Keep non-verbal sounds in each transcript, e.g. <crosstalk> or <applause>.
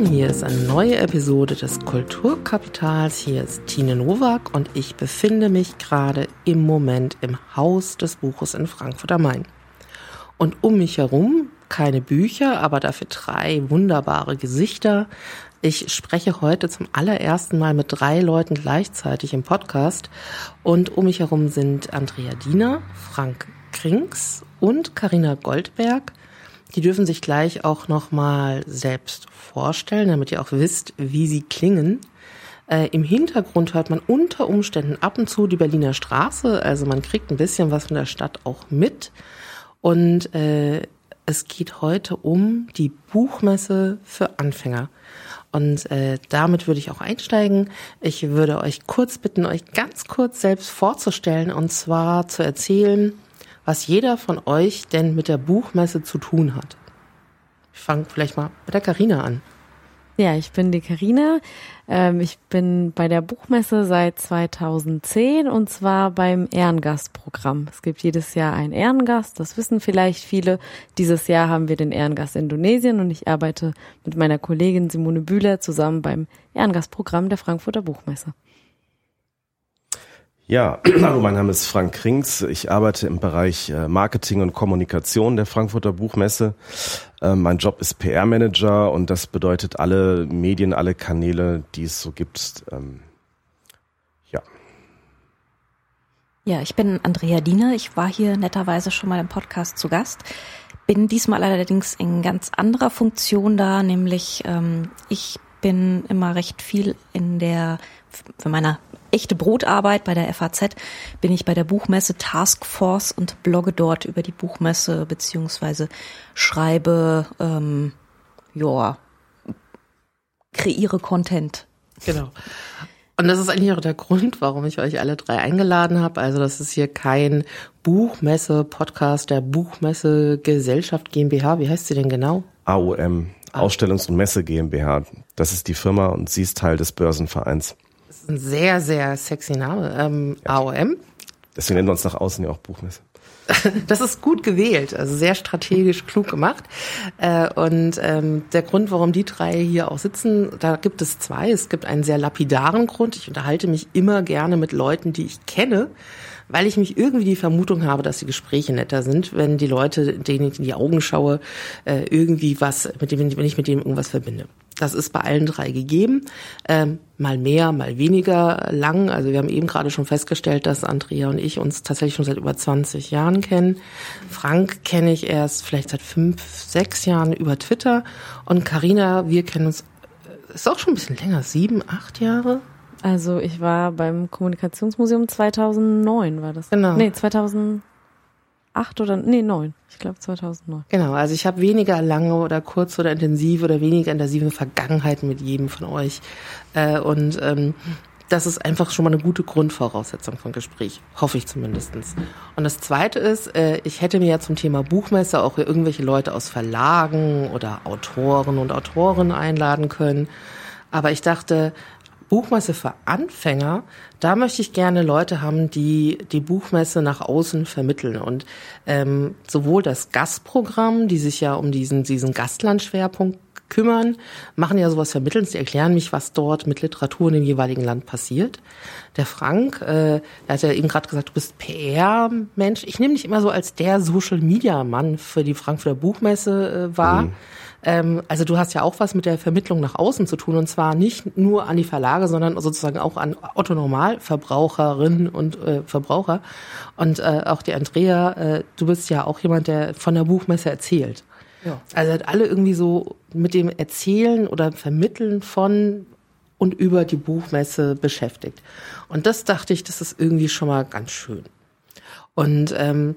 willkommen. Hier ist eine neue Episode des Kulturkapitals. Hier ist Tine Nowak und ich befinde mich gerade im Moment im Haus des Buches in Frankfurt am Main. Und um mich herum keine Bücher, aber dafür drei wunderbare Gesichter. Ich spreche heute zum allerersten Mal mit drei Leuten gleichzeitig im Podcast. Und um mich herum sind Andrea Diener, Frank Krings und Karina Goldberg. Die dürfen sich gleich auch nochmal selbst vorstellen, damit ihr auch wisst, wie sie klingen. Äh, Im Hintergrund hört man unter Umständen ab und zu die Berliner Straße, also man kriegt ein bisschen was von der Stadt auch mit. Und äh, es geht heute um die Buchmesse für Anfänger. Und äh, damit würde ich auch einsteigen. Ich würde euch kurz bitten, euch ganz kurz selbst vorzustellen und zwar zu erzählen, was jeder von euch denn mit der Buchmesse zu tun hat. Ich fange vielleicht mal mit der Karina an. Ja, ich bin die Karina. Ähm, ich bin bei der Buchmesse seit 2010 und zwar beim Ehrengastprogramm. Es gibt jedes Jahr einen Ehrengast, das wissen vielleicht viele. Dieses Jahr haben wir den Ehrengast Indonesien und ich arbeite mit meiner Kollegin Simone Bühler zusammen beim Ehrengastprogramm der Frankfurter Buchmesse. Ja, <clears throat> hallo, mein Name ist Frank Krings. Ich arbeite im Bereich äh, Marketing und Kommunikation der Frankfurter Buchmesse. Ähm, mein Job ist PR-Manager und das bedeutet alle Medien, alle Kanäle, die es so gibt. Ähm, ja. Ja, ich bin Andrea Diener. Ich war hier netterweise schon mal im Podcast zu Gast. Bin diesmal allerdings in ganz anderer Funktion da, nämlich ähm, ich bin immer recht viel in der für meiner echte Brotarbeit bei der FAZ bin ich bei der Buchmesse Taskforce und blogge dort über die Buchmesse beziehungsweise schreibe, ähm, ja, kreiere Content. Genau. Und das ist eigentlich auch der Grund, warum ich euch alle drei eingeladen habe. Also das ist hier kein Buchmesse-Podcast der Buchmesse Gesellschaft GmbH. Wie heißt sie denn genau? AOM, Ausstellungs- und Messe GmbH. Das ist die Firma und sie ist Teil des Börsenvereins ein sehr, sehr sexy Name. Ähm, ja. AOM. Deswegen nennen wir uns nach außen ja auch Buchmesse. <laughs> Das ist gut gewählt, also sehr strategisch klug gemacht. Äh, und ähm, der Grund, warum die drei hier auch sitzen, da gibt es zwei. Es gibt einen sehr lapidaren Grund. Ich unterhalte mich immer gerne mit Leuten, die ich kenne, weil ich mich irgendwie die Vermutung habe, dass die Gespräche netter sind, wenn die Leute, denen ich in die Augen schaue, äh, irgendwie was, mit dem, wenn ich mit dem irgendwas verbinde. Das ist bei allen drei gegeben. Ähm, mal mehr, mal weniger lang. Also wir haben eben gerade schon festgestellt, dass Andrea und ich uns tatsächlich schon seit über 20 Jahren kennen. Frank kenne ich erst vielleicht seit fünf, sechs Jahren über Twitter. Und Karina, wir kennen uns, äh, ist auch schon ein bisschen länger, sieben, acht Jahre. Also ich war beim Kommunikationsmuseum 2009 war das. Genau. Nee, 2008 oder nee, 9. Ich glaube 2009. Genau, also ich habe weniger lange oder kurze oder intensive oder weniger intensive Vergangenheiten mit jedem von euch. Äh, und ähm, das ist einfach schon mal eine gute Grundvoraussetzung von Gespräch, hoffe ich zumindestens. Und das Zweite ist, äh, ich hätte mir ja zum Thema Buchmesse auch irgendwelche Leute aus Verlagen oder Autoren und Autorinnen einladen können. Aber ich dachte, Buchmesse für Anfänger, da möchte ich gerne Leute haben, die die Buchmesse nach außen vermitteln. Und ähm, sowohl das Gastprogramm, die sich ja um diesen, diesen Gastlandschwerpunkt kümmern, machen ja sowas vermitteln. Sie erklären mich, was dort mit Literatur in dem jeweiligen Land passiert. Der Frank, äh, der hat ja eben gerade gesagt, du bist PR-Mensch. Ich nehme dich immer so als der Social-Media-Mann für die Frankfurter Buchmesse äh, wahr. Mhm. Ähm, also du hast ja auch was mit der Vermittlung nach außen zu tun und zwar nicht nur an die Verlage, sondern sozusagen auch an Otto Normalverbraucherinnen und äh, Verbraucher. Und äh, auch die Andrea, äh, du bist ja auch jemand, der von der Buchmesse erzählt. Ja. Also alle irgendwie so mit dem Erzählen oder Vermitteln von und über die Buchmesse beschäftigt. Und das dachte ich, das ist irgendwie schon mal ganz schön. Und ähm,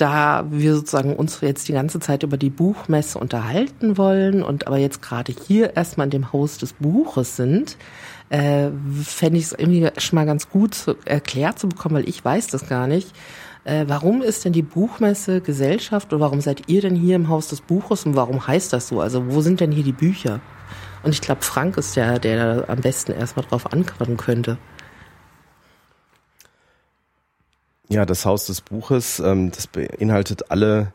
da wir sozusagen uns jetzt die ganze Zeit über die Buchmesse unterhalten wollen und aber jetzt gerade hier erstmal in dem Haus des Buches sind, äh, fände ich es irgendwie schon mal ganz gut zu, erklärt zu bekommen, weil ich weiß das gar nicht. Äh, warum ist denn die Buchmesse Gesellschaft oder warum seid ihr denn hier im Haus des Buches und warum heißt das so? Also wo sind denn hier die Bücher? Und ich glaube, Frank ist ja der, der am besten erstmal drauf antworten könnte. Ja, das Haus des Buches, ähm, das beinhaltet alle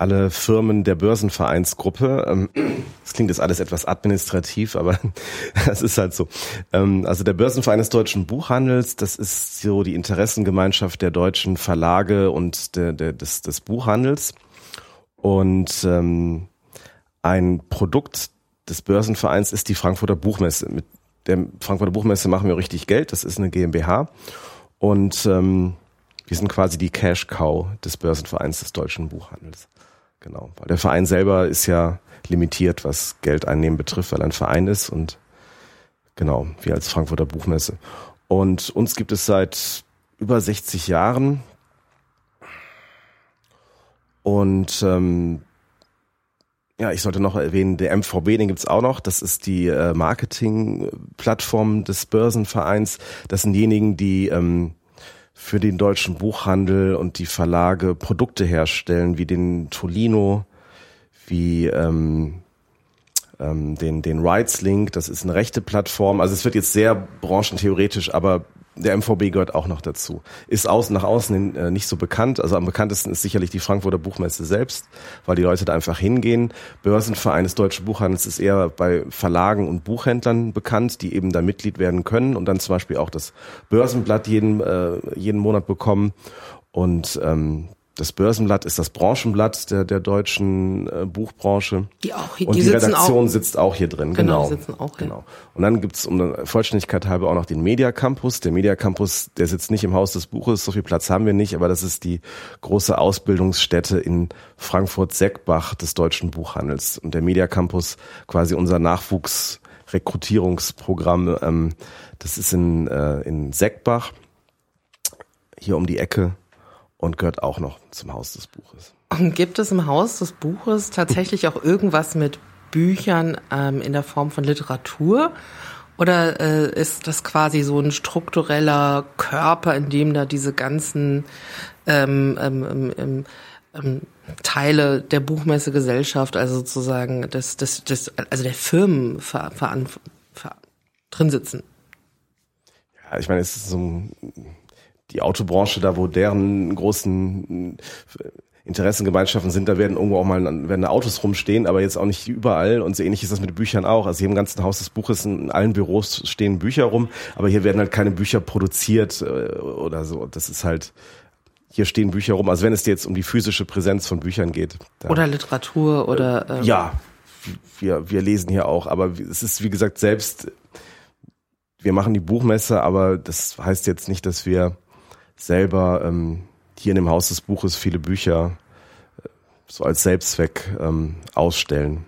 alle Firmen der Börsenvereinsgruppe. Ähm, das klingt jetzt alles etwas administrativ, aber <laughs> das ist halt so. Ähm, also der Börsenverein des deutschen Buchhandels, das ist so die Interessengemeinschaft der deutschen Verlage und der, der, des, des Buchhandels. Und ähm, ein Produkt des Börsenvereins ist die Frankfurter Buchmesse. Mit der Frankfurter Buchmesse machen wir richtig Geld. Das ist eine GmbH. Und ähm, wir sind quasi die Cash Cow des Börsenvereins des deutschen Buchhandels. Genau, weil der Verein selber ist ja limitiert, was Geldeinnehmen betrifft, weil ein Verein ist und genau, wir als Frankfurter Buchmesse. Und uns gibt es seit über 60 Jahren und ähm, ja, ich sollte noch erwähnen, der MVB, den gibt's auch noch. Das ist die äh, Marketingplattform des Börsenvereins. Das sind diejenigen, die ähm, für den deutschen Buchhandel und die Verlage Produkte herstellen, wie den Tolino, wie ähm, ähm, den, den Rights Link, das ist eine rechte Plattform. Also es wird jetzt sehr branchentheoretisch, aber der MVB gehört auch noch dazu. Ist außen nach außen hin, äh, nicht so bekannt. Also am bekanntesten ist sicherlich die Frankfurter Buchmesse selbst, weil die Leute da einfach hingehen. Börsenverein des Deutschen Buchhandels ist eher bei Verlagen und Buchhändlern bekannt, die eben da Mitglied werden können und dann zum Beispiel auch das Börsenblatt jeden, äh, jeden Monat bekommen. Und ähm, das Börsenblatt ist das Branchenblatt der, der deutschen äh, Buchbranche. Die auch hier, Und die die Redaktion auch, sitzt auch hier drin. Genau, Genau. sitzen auch hier. genau. Und dann gibt's um der Vollständigkeit halber auch noch den Media Campus. Der Media Campus, der sitzt nicht im Haus des Buches, so viel Platz haben wir nicht, aber das ist die große Ausbildungsstätte in Frankfurt-Seckbach des deutschen Buchhandels. Und der Media Campus quasi unser Nachwuchsrekrutierungsprogramm. Ähm, das ist in, äh, in Seckbach, hier um die Ecke und gehört auch noch zum Haus des Buches. Und gibt es im Haus des Buches tatsächlich auch irgendwas mit Büchern ähm, in der Form von Literatur? Oder äh, ist das quasi so ein struktureller Körper, in dem da diese ganzen ähm, ähm, ähm, ähm, ähm, Teile der Buchmessegesellschaft, also sozusagen des, des, des, also der Firmen ver, ver, ver, drin sitzen? Ja, ich meine, es ist so ein, die Autobranche, da wo deren großen äh, Interessengemeinschaften sind, da werden irgendwo auch mal werden Autos rumstehen, aber jetzt auch nicht überall. Und so ähnlich ist das mit Büchern auch. Also hier im ganzen Haus des Buches in allen Büros stehen Bücher rum, aber hier werden halt keine Bücher produziert äh, oder so. Das ist halt hier stehen Bücher rum. Also wenn es dir jetzt um die physische Präsenz von Büchern geht. Oder Literatur oder ähm, ja, wir, wir lesen hier auch, aber es ist wie gesagt selbst, wir machen die Buchmesse, aber das heißt jetzt nicht, dass wir selber ähm, hier in dem Haus des Buches viele Bücher äh, so als Selbstzweck ähm, ausstellen.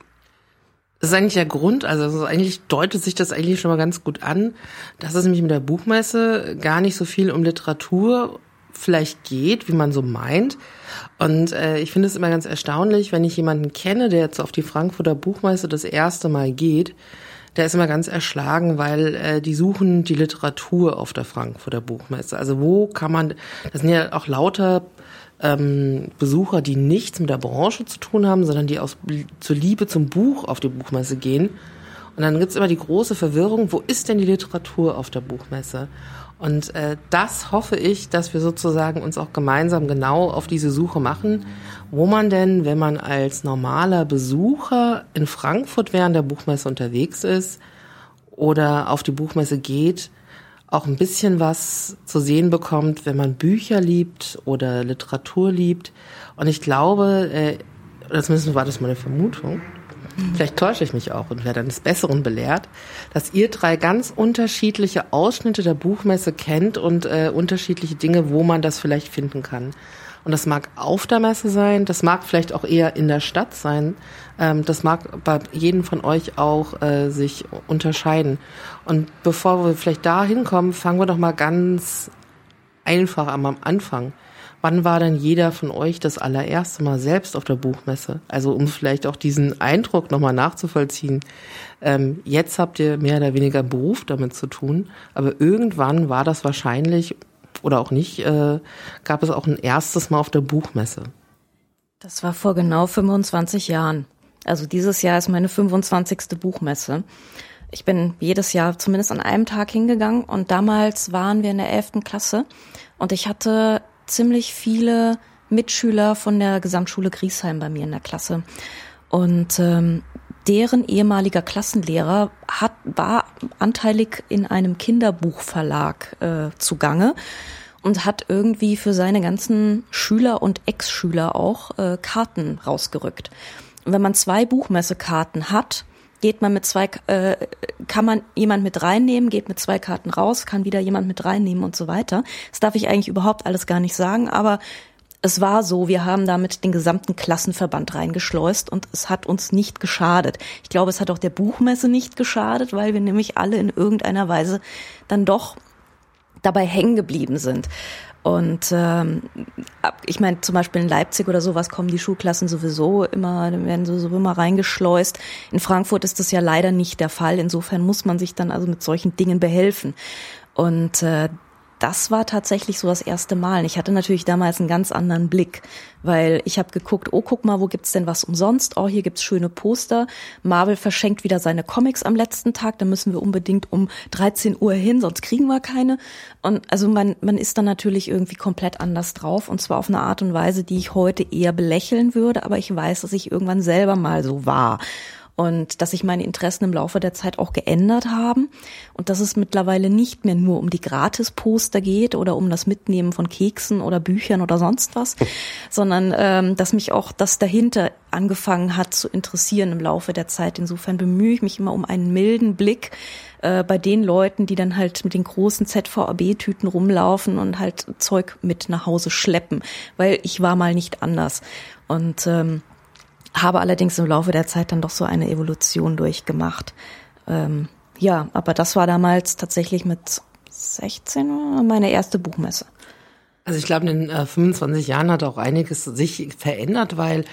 Das ist eigentlich der Grund, also eigentlich deutet sich das eigentlich schon mal ganz gut an, dass es nämlich mit der Buchmesse gar nicht so viel um Literatur vielleicht geht, wie man so meint. Und äh, ich finde es immer ganz erstaunlich, wenn ich jemanden kenne, der jetzt auf die Frankfurter Buchmesse das erste Mal geht, der ist immer ganz erschlagen, weil äh, die suchen die Literatur auf der Frankfurter Buchmesse. Also wo kann man, das sind ja auch lauter ähm, Besucher, die nichts mit der Branche zu tun haben, sondern die aus zur Liebe zum Buch auf die Buchmesse gehen. Und dann gibt's immer die große Verwirrung, wo ist denn die Literatur auf der Buchmesse? Und äh, das hoffe ich, dass wir sozusagen uns auch gemeinsam genau auf diese Suche machen, wo man denn, wenn man als normaler Besucher in Frankfurt während der Buchmesse unterwegs ist oder auf die Buchmesse geht, auch ein bisschen was zu sehen bekommt, wenn man Bücher liebt oder Literatur liebt. Und ich glaube, äh, zumindest war das meine Vermutung, vielleicht täusche ich mich auch und werde des Besseren belehrt, dass ihr drei ganz unterschiedliche Ausschnitte der Buchmesse kennt und äh, unterschiedliche Dinge, wo man das vielleicht finden kann. Und das mag auf der Messe sein, das mag vielleicht auch eher in der Stadt sein, ähm, das mag bei jedem von euch auch äh, sich unterscheiden. Und bevor wir vielleicht da hinkommen, fangen wir doch mal ganz einfach am Anfang. Wann war denn jeder von euch das allererste Mal selbst auf der Buchmesse? Also um vielleicht auch diesen Eindruck nochmal nachzuvollziehen. Ähm, jetzt habt ihr mehr oder weniger einen Beruf damit zu tun, aber irgendwann war das wahrscheinlich oder auch nicht, äh, gab es auch ein erstes Mal auf der Buchmesse. Das war vor genau 25 Jahren. Also dieses Jahr ist meine 25. Buchmesse. Ich bin jedes Jahr zumindest an einem Tag hingegangen und damals waren wir in der 11. Klasse und ich hatte ziemlich viele Mitschüler von der Gesamtschule Griesheim bei mir in der Klasse. Und ähm, deren ehemaliger Klassenlehrer hat, war anteilig in einem Kinderbuchverlag äh, zugange und hat irgendwie für seine ganzen Schüler und Ex-Schüler auch äh, Karten rausgerückt. Und wenn man zwei Buchmessekarten hat, geht man mit zwei, äh, kann man jemand mit reinnehmen, geht mit zwei Karten raus, kann wieder jemand mit reinnehmen und so weiter. Das darf ich eigentlich überhaupt alles gar nicht sagen, aber es war so, wir haben damit den gesamten Klassenverband reingeschleust und es hat uns nicht geschadet. Ich glaube, es hat auch der Buchmesse nicht geschadet, weil wir nämlich alle in irgendeiner Weise dann doch dabei hängen geblieben sind. Und ähm, ich meine, zum Beispiel in Leipzig oder sowas kommen die Schulklassen sowieso immer, werden so, so immer reingeschleust. In Frankfurt ist das ja leider nicht der Fall. Insofern muss man sich dann also mit solchen Dingen behelfen. Und äh, das war tatsächlich so das erste Mal. Ich hatte natürlich damals einen ganz anderen Blick, weil ich habe geguckt, oh, guck mal, wo gibt's denn was umsonst? Oh, hier gibt's schöne Poster. Marvel verschenkt wieder seine Comics am letzten Tag, da müssen wir unbedingt um 13 Uhr hin, sonst kriegen wir keine. Und also man, man ist dann natürlich irgendwie komplett anders drauf und zwar auf eine Art und Weise, die ich heute eher belächeln würde, aber ich weiß, dass ich irgendwann selber mal so war und dass sich meine Interessen im Laufe der Zeit auch geändert haben und dass es mittlerweile nicht mehr nur um die Gratis-Poster geht oder um das Mitnehmen von Keksen oder Büchern oder sonst was, <laughs> sondern ähm, dass mich auch das dahinter angefangen hat zu interessieren im Laufe der Zeit. Insofern bemühe ich mich immer um einen milden Blick äh, bei den Leuten, die dann halt mit den großen ZVAB-Tüten rumlaufen und halt Zeug mit nach Hause schleppen, weil ich war mal nicht anders. Und ähm, habe allerdings im Laufe der Zeit dann doch so eine Evolution durchgemacht. Ähm, ja, aber das war damals tatsächlich mit 16 meine erste Buchmesse. Also ich glaube, in den äh, 25 Jahren hat auch einiges sich verändert, weil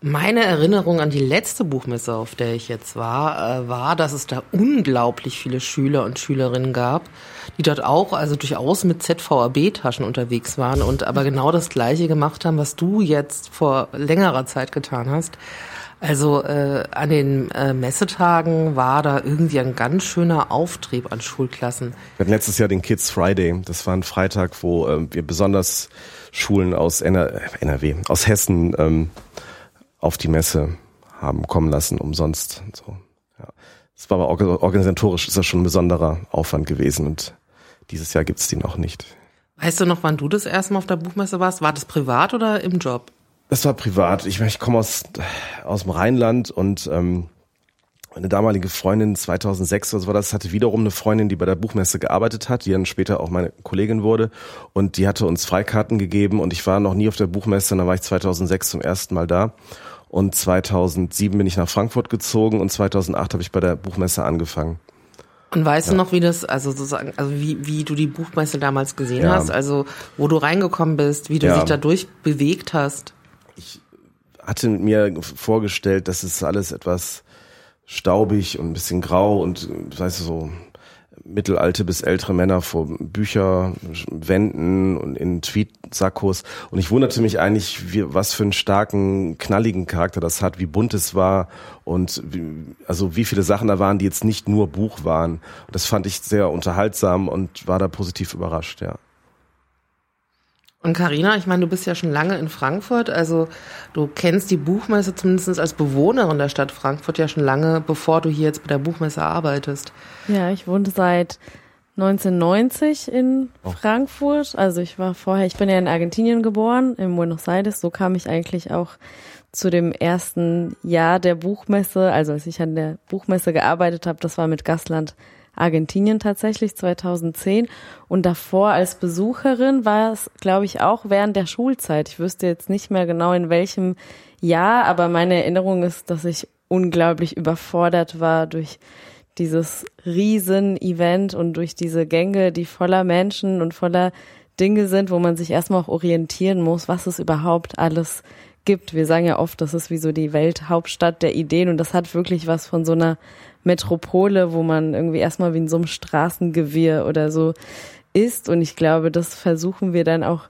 meine Erinnerung an die letzte Buchmesse, auf der ich jetzt war, äh, war, dass es da unglaublich viele Schüler und Schülerinnen gab, die dort auch also durchaus mit ZVAB-Taschen unterwegs waren und aber genau das Gleiche gemacht haben, was du jetzt vor längerer Zeit getan hast. Also äh, an den äh, Messetagen war da irgendwie ein ganz schöner Auftrieb an Schulklassen. Wir hatten letztes Jahr den Kids Friday. Das war ein Freitag, wo äh, wir besonders Schulen aus NR NRW, aus Hessen ähm, auf die Messe haben kommen lassen, umsonst. So. Ja. Es war aber organisatorisch ist das schon ein besonderer Aufwand gewesen und dieses Jahr gibt's die noch nicht. Weißt du noch, wann du das erste Mal auf der Buchmesse warst? War das privat oder im Job? Das war privat. Ich, ich komme aus, aus dem Rheinland und ähm, meine damalige Freundin 2006 oder so war das, hatte wiederum eine Freundin, die bei der Buchmesse gearbeitet hat, die dann später auch meine Kollegin wurde und die hatte uns Freikarten gegeben und ich war noch nie auf der Buchmesse, dann war ich 2006 zum ersten Mal da und 2007 bin ich nach Frankfurt gezogen und 2008 habe ich bei der Buchmesse angefangen. Und weißt ja. du noch, wie das, also sozusagen, also wie, wie du die Buchmesse damals gesehen ja. hast, also wo du reingekommen bist, wie du ja. dich dadurch bewegt hast? Hatte mir vorgestellt, dass es alles etwas staubig und ein bisschen grau und, weißt du, so mittelalte bis ältere Männer vor Bücherwänden und in Tweetsackos. Und ich wunderte mich eigentlich, wie, was für einen starken, knalligen Charakter das hat, wie bunt es war und wie, also wie viele Sachen da waren, die jetzt nicht nur Buch waren. Und das fand ich sehr unterhaltsam und war da positiv überrascht, ja. Und Karina, ich meine, du bist ja schon lange in Frankfurt, also du kennst die Buchmesse zumindest als Bewohnerin der Stadt Frankfurt ja schon lange, bevor du hier jetzt bei der Buchmesse arbeitest. Ja, ich wohne seit 1990 in oh. Frankfurt. Also ich war vorher, ich bin ja in Argentinien geboren, in Buenos Aires. So kam ich eigentlich auch zu dem ersten Jahr der Buchmesse. Also als ich an der Buchmesse gearbeitet habe, das war mit Gastland Argentinien tatsächlich 2010 und davor als Besucherin war es, glaube ich, auch während der Schulzeit. Ich wüsste jetzt nicht mehr genau in welchem Jahr, aber meine Erinnerung ist, dass ich unglaublich überfordert war durch dieses Riesen-Event und durch diese Gänge, die voller Menschen und voller Dinge sind, wo man sich erstmal auch orientieren muss, was es überhaupt alles gibt. Wir sagen ja oft, das ist wie so die Welthauptstadt der Ideen und das hat wirklich was von so einer Metropole, wo man irgendwie erstmal wie in so einem Straßengewirr oder so ist. Und ich glaube, das versuchen wir dann auch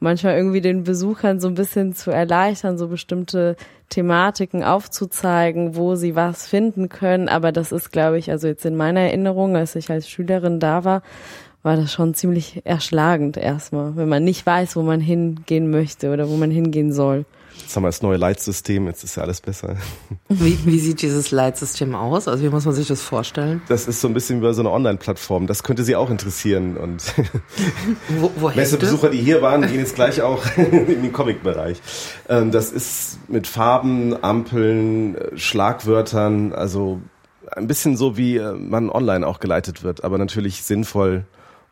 manchmal irgendwie den Besuchern so ein bisschen zu erleichtern, so bestimmte Thematiken aufzuzeigen, wo sie was finden können. Aber das ist, glaube ich, also jetzt in meiner Erinnerung, als ich als Schülerin da war war das schon ziemlich erschlagend erstmal, wenn man nicht weiß, wo man hingehen möchte oder wo man hingehen soll. Jetzt haben wir das neue Leitsystem, jetzt ist ja alles besser. <laughs> Wie, wie sieht dieses Leitsystem aus? Also wie muss man sich das vorstellen? Das ist so ein bisschen wie so eine Online-Plattform. Das könnte Sie auch interessieren. Und Wo, wo <laughs> Messebesucher, die hier waren, gehen jetzt gleich auch <laughs> in den Comic-Bereich. Ähm, das ist mit Farben, Ampeln, äh, Schlagwörtern, also ein bisschen so, wie äh, man online auch geleitet wird, aber natürlich sinnvoll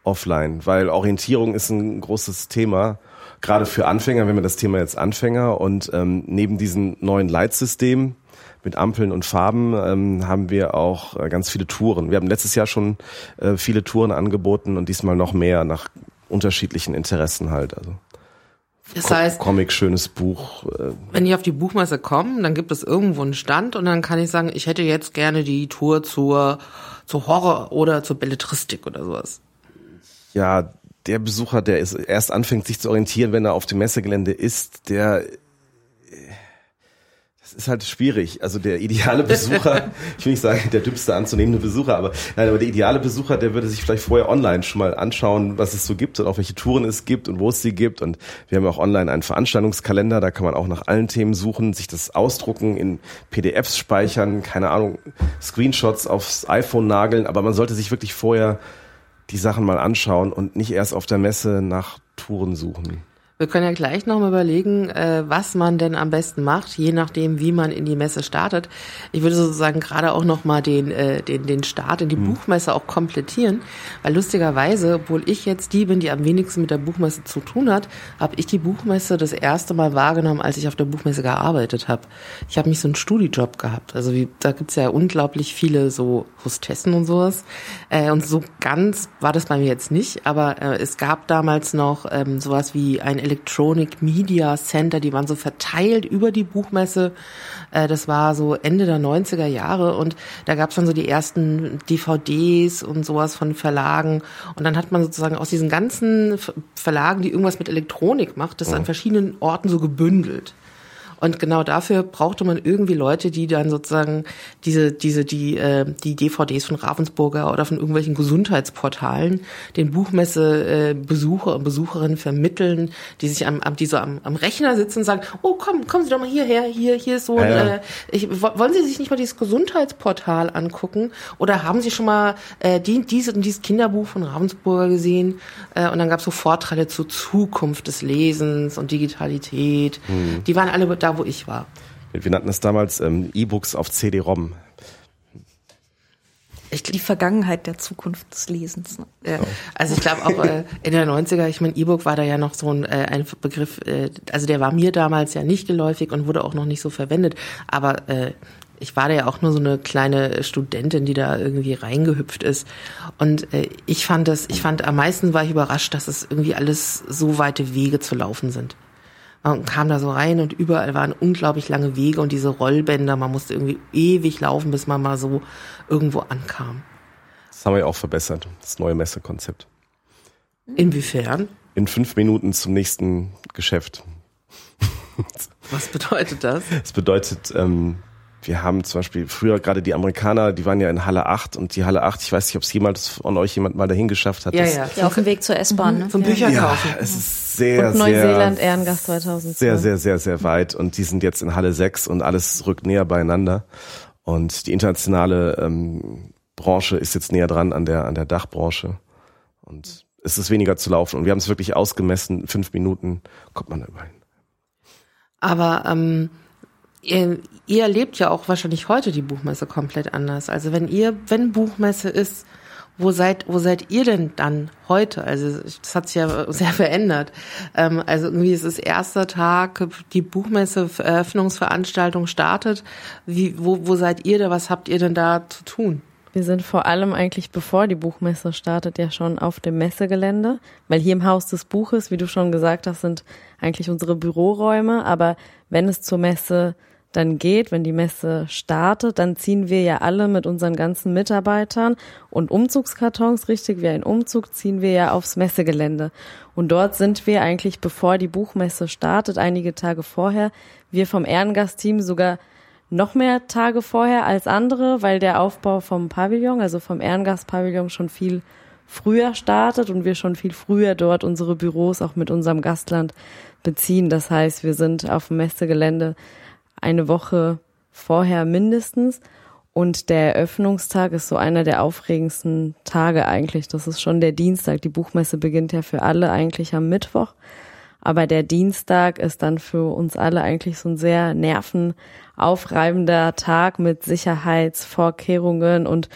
offline, weil Orientierung ist ein großes Thema gerade für Anfänger, wenn wir das Thema jetzt Anfänger und ähm, neben diesem neuen Leitsystem mit Ampeln und Farben ähm, haben wir auch äh, ganz viele Touren. Wir haben letztes Jahr schon äh, viele Touren angeboten und diesmal noch mehr nach unterschiedlichen Interessen halt. Also das heißt, Comic, schönes Buch. Äh, wenn ich auf die Buchmesse komme, dann gibt es irgendwo einen Stand und dann kann ich sagen, ich hätte jetzt gerne die Tour zur, zur Horror oder zur Belletristik oder sowas. Ja, der Besucher, der ist, erst anfängt, sich zu orientieren, wenn er auf dem Messegelände ist, der das ist halt schwierig. Also der ideale Besucher, <laughs> ich will nicht sagen, der dümmste anzunehmende Besucher, aber nein, aber der ideale Besucher, der würde sich vielleicht vorher online schon mal anschauen, was es so gibt und auch welche Touren es gibt und wo es sie gibt. Und wir haben ja auch online einen Veranstaltungskalender, da kann man auch nach allen Themen suchen, sich das ausdrucken, in PDFs speichern, keine Ahnung, Screenshots aufs iPhone nageln, aber man sollte sich wirklich vorher die Sachen mal anschauen und nicht erst auf der Messe nach Touren suchen. Wir können ja gleich nochmal überlegen, äh, was man denn am besten macht, je nachdem, wie man in die Messe startet. Ich würde sozusagen gerade auch nochmal den, äh, den, den Start in die hm. Buchmesse auch komplettieren, weil lustigerweise, obwohl ich jetzt die bin, die am wenigsten mit der Buchmesse zu tun hat, habe ich die Buchmesse das erste Mal wahrgenommen, als ich auf der Buchmesse gearbeitet habe. Ich habe mich so einen Studijob gehabt. Also wie, da gibt's ja unglaublich viele so Hostessen und sowas. Äh, und so ganz war das bei mir jetzt nicht, aber äh, es gab damals noch ähm, sowas wie ein Electronic Media Center, die waren so verteilt über die Buchmesse. Äh, das war so Ende der 90er Jahre und da gab es dann so die ersten DVDs und sowas von Verlagen. Und dann hat man sozusagen aus diesen ganzen Verlagen, die irgendwas mit Elektronik macht, das an verschiedenen Orten so gebündelt. Und genau dafür brauchte man irgendwie Leute, die dann sozusagen diese, diese, die, äh, die DVDs von Ravensburger oder von irgendwelchen Gesundheitsportalen den Buchmesse-Besucher äh, und Besucherinnen vermitteln, die sich am, am, die so am, am Rechner sitzen und sagen, oh komm, kommen Sie doch mal hierher, hier, hier ist so ein, ja, ja. Äh, ich, wollen Sie sich nicht mal dieses Gesundheitsportal angucken? Oder haben Sie schon mal äh, die, diese, dieses Kinderbuch von Ravensburger gesehen? Äh, und dann gab es so Vorträge zur Zukunft des Lesens und Digitalität. Hm. Die waren alle da, wo ich war. Wir nannten es damals ähm, E-Books auf CD-ROM. Ich, die Vergangenheit der Zukunft des Lesens. Ne? Ja, also ich glaube auch äh, in der 90er, ich meine, E-Book war da ja noch so ein, äh, ein Begriff, äh, also der war mir damals ja nicht geläufig und wurde auch noch nicht so verwendet, aber äh, ich war da ja auch nur so eine kleine Studentin, die da irgendwie reingehüpft ist. Und äh, ich fand das, ich fand am meisten war ich überrascht, dass es irgendwie alles so weite Wege zu laufen sind. Man kam da so rein und überall waren unglaublich lange Wege und diese Rollbänder, man musste irgendwie ewig laufen, bis man mal so irgendwo ankam. Das haben wir ja auch verbessert, das neue Messekonzept. Inwiefern? In fünf Minuten zum nächsten Geschäft. Was bedeutet das? Das bedeutet, ähm, wir haben zum Beispiel früher gerade die Amerikaner, die waren ja in Halle 8 und die Halle 8, ich weiß nicht, ob es jemals von euch jemand mal dahin geschafft hat. Ja, ja. ja auf dem Weg zur S-Bahn. Ne? Zum Bücher kaufen. Ja, es ist sehr, und Neuseeland Ehrengast 2000. Sehr, sehr, sehr, sehr weit und die sind jetzt in Halle 6 und alles rückt näher beieinander und die internationale ähm, Branche ist jetzt näher dran an der, an der Dachbranche und es ist weniger zu laufen und wir haben es wirklich ausgemessen, fünf Minuten kommt man da überhin. Aber ähm, ihr, ihr erlebt ja auch wahrscheinlich heute die Buchmesse komplett anders. Also wenn ihr, wenn Buchmesse ist, wo seid, wo seid ihr denn dann heute? Also das hat sich ja <laughs> sehr verändert. Ähm, also irgendwie ist es erster Tag, die Buchmesse Eröffnungsveranstaltung startet. Wie, wo, wo seid ihr da? Was habt ihr denn da zu tun? Wir sind vor allem eigentlich, bevor die Buchmesse startet, ja schon auf dem Messegelände, weil hier im Haus des Buches, wie du schon gesagt hast, sind eigentlich unsere Büroräume. Aber wenn es zur Messe dann geht, wenn die Messe startet, dann ziehen wir ja alle mit unseren ganzen Mitarbeitern und Umzugskartons, richtig wie ein Umzug, ziehen wir ja aufs Messegelände. Und dort sind wir eigentlich, bevor die Buchmesse startet, einige Tage vorher, wir vom Ehrengastteam sogar noch mehr Tage vorher als andere, weil der Aufbau vom Pavillon, also vom Ehrengastpavillon schon viel früher startet und wir schon viel früher dort unsere Büros auch mit unserem Gastland beziehen. Das heißt, wir sind auf dem Messegelände eine Woche vorher mindestens. Und der Eröffnungstag ist so einer der aufregendsten Tage eigentlich. Das ist schon der Dienstag. Die Buchmesse beginnt ja für alle eigentlich am Mittwoch. Aber der Dienstag ist dann für uns alle eigentlich so ein sehr nervenaufreibender Tag mit Sicherheitsvorkehrungen und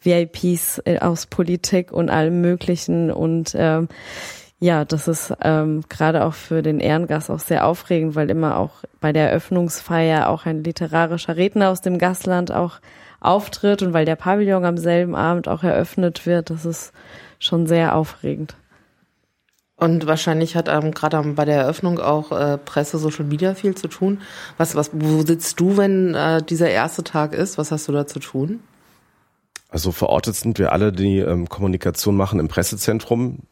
VIPs aus Politik und allem Möglichen. Und ähm, ja, das ist ähm, gerade auch für den Ehrengast auch sehr aufregend, weil immer auch bei der Eröffnungsfeier auch ein literarischer Redner aus dem Gastland auch auftritt und weil der Pavillon am selben Abend auch eröffnet wird. Das ist schon sehr aufregend. Und wahrscheinlich hat ähm, gerade bei der Eröffnung auch äh, Presse, Social Media viel zu tun. Was, was, wo sitzt du, wenn äh, dieser erste Tag ist? Was hast du da zu tun? Also verortet sind wir alle, die ähm, Kommunikation machen im Pressezentrum.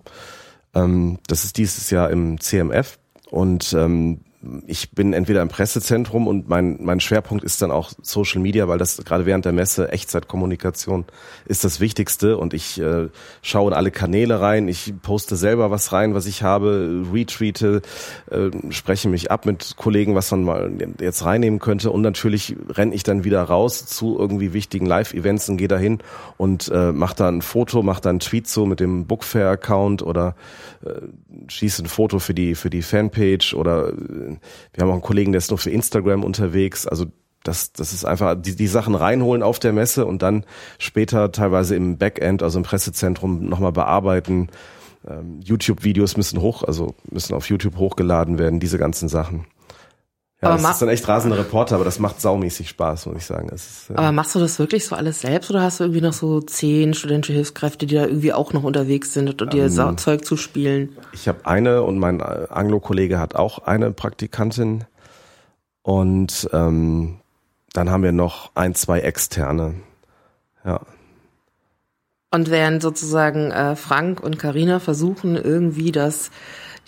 Ähm, das ist dieses Jahr im CMF und ähm, ich bin entweder im Pressezentrum und mein, mein Schwerpunkt ist dann auch Social Media, weil das gerade während der Messe Echtzeitkommunikation ist das Wichtigste. Und ich äh, schaue in alle Kanäle rein, ich poste selber was rein, was ich habe, retweete, äh, spreche mich ab mit Kollegen, was man mal jetzt reinnehmen könnte. Und natürlich renne ich dann wieder raus zu irgendwie wichtigen Live-Events und gehe dahin und äh, mache da ein Foto, mache da einen Tweet so mit dem Bookfair-Account oder äh, schieße ein Foto für die für die Fanpage oder äh, wir haben auch einen Kollegen, der ist nur für Instagram unterwegs. Also das, das ist einfach die, die Sachen reinholen auf der Messe und dann später teilweise im Backend, also im Pressezentrum nochmal bearbeiten. Ähm, YouTube-Videos müssen hoch, also müssen auf YouTube hochgeladen werden, diese ganzen Sachen. Ja, aber das ist dann echt rasende Reporter, aber das macht saumäßig Spaß, muss ich sagen. Ist, äh aber machst du das wirklich so alles selbst oder hast du irgendwie noch so zehn studentische Hilfskräfte, die da irgendwie auch noch unterwegs sind und dir ähm, Zeug zu spielen? Ich habe eine und mein äh, Anglo-Kollege hat auch eine Praktikantin und ähm, dann haben wir noch ein, zwei externe. Ja. Und während sozusagen äh, Frank und Karina versuchen irgendwie das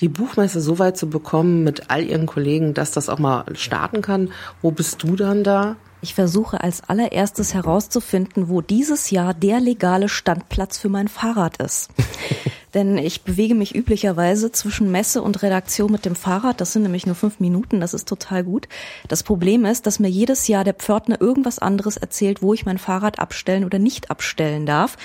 die Buchmesse so weit zu bekommen mit all ihren Kollegen, dass das auch mal starten kann. Wo bist du dann da? Ich versuche als allererstes herauszufinden, wo dieses Jahr der legale Standplatz für mein Fahrrad ist. <laughs> Denn ich bewege mich üblicherweise zwischen Messe und Redaktion mit dem Fahrrad. Das sind nämlich nur fünf Minuten. Das ist total gut. Das Problem ist, dass mir jedes Jahr der Pförtner irgendwas anderes erzählt, wo ich mein Fahrrad abstellen oder nicht abstellen darf.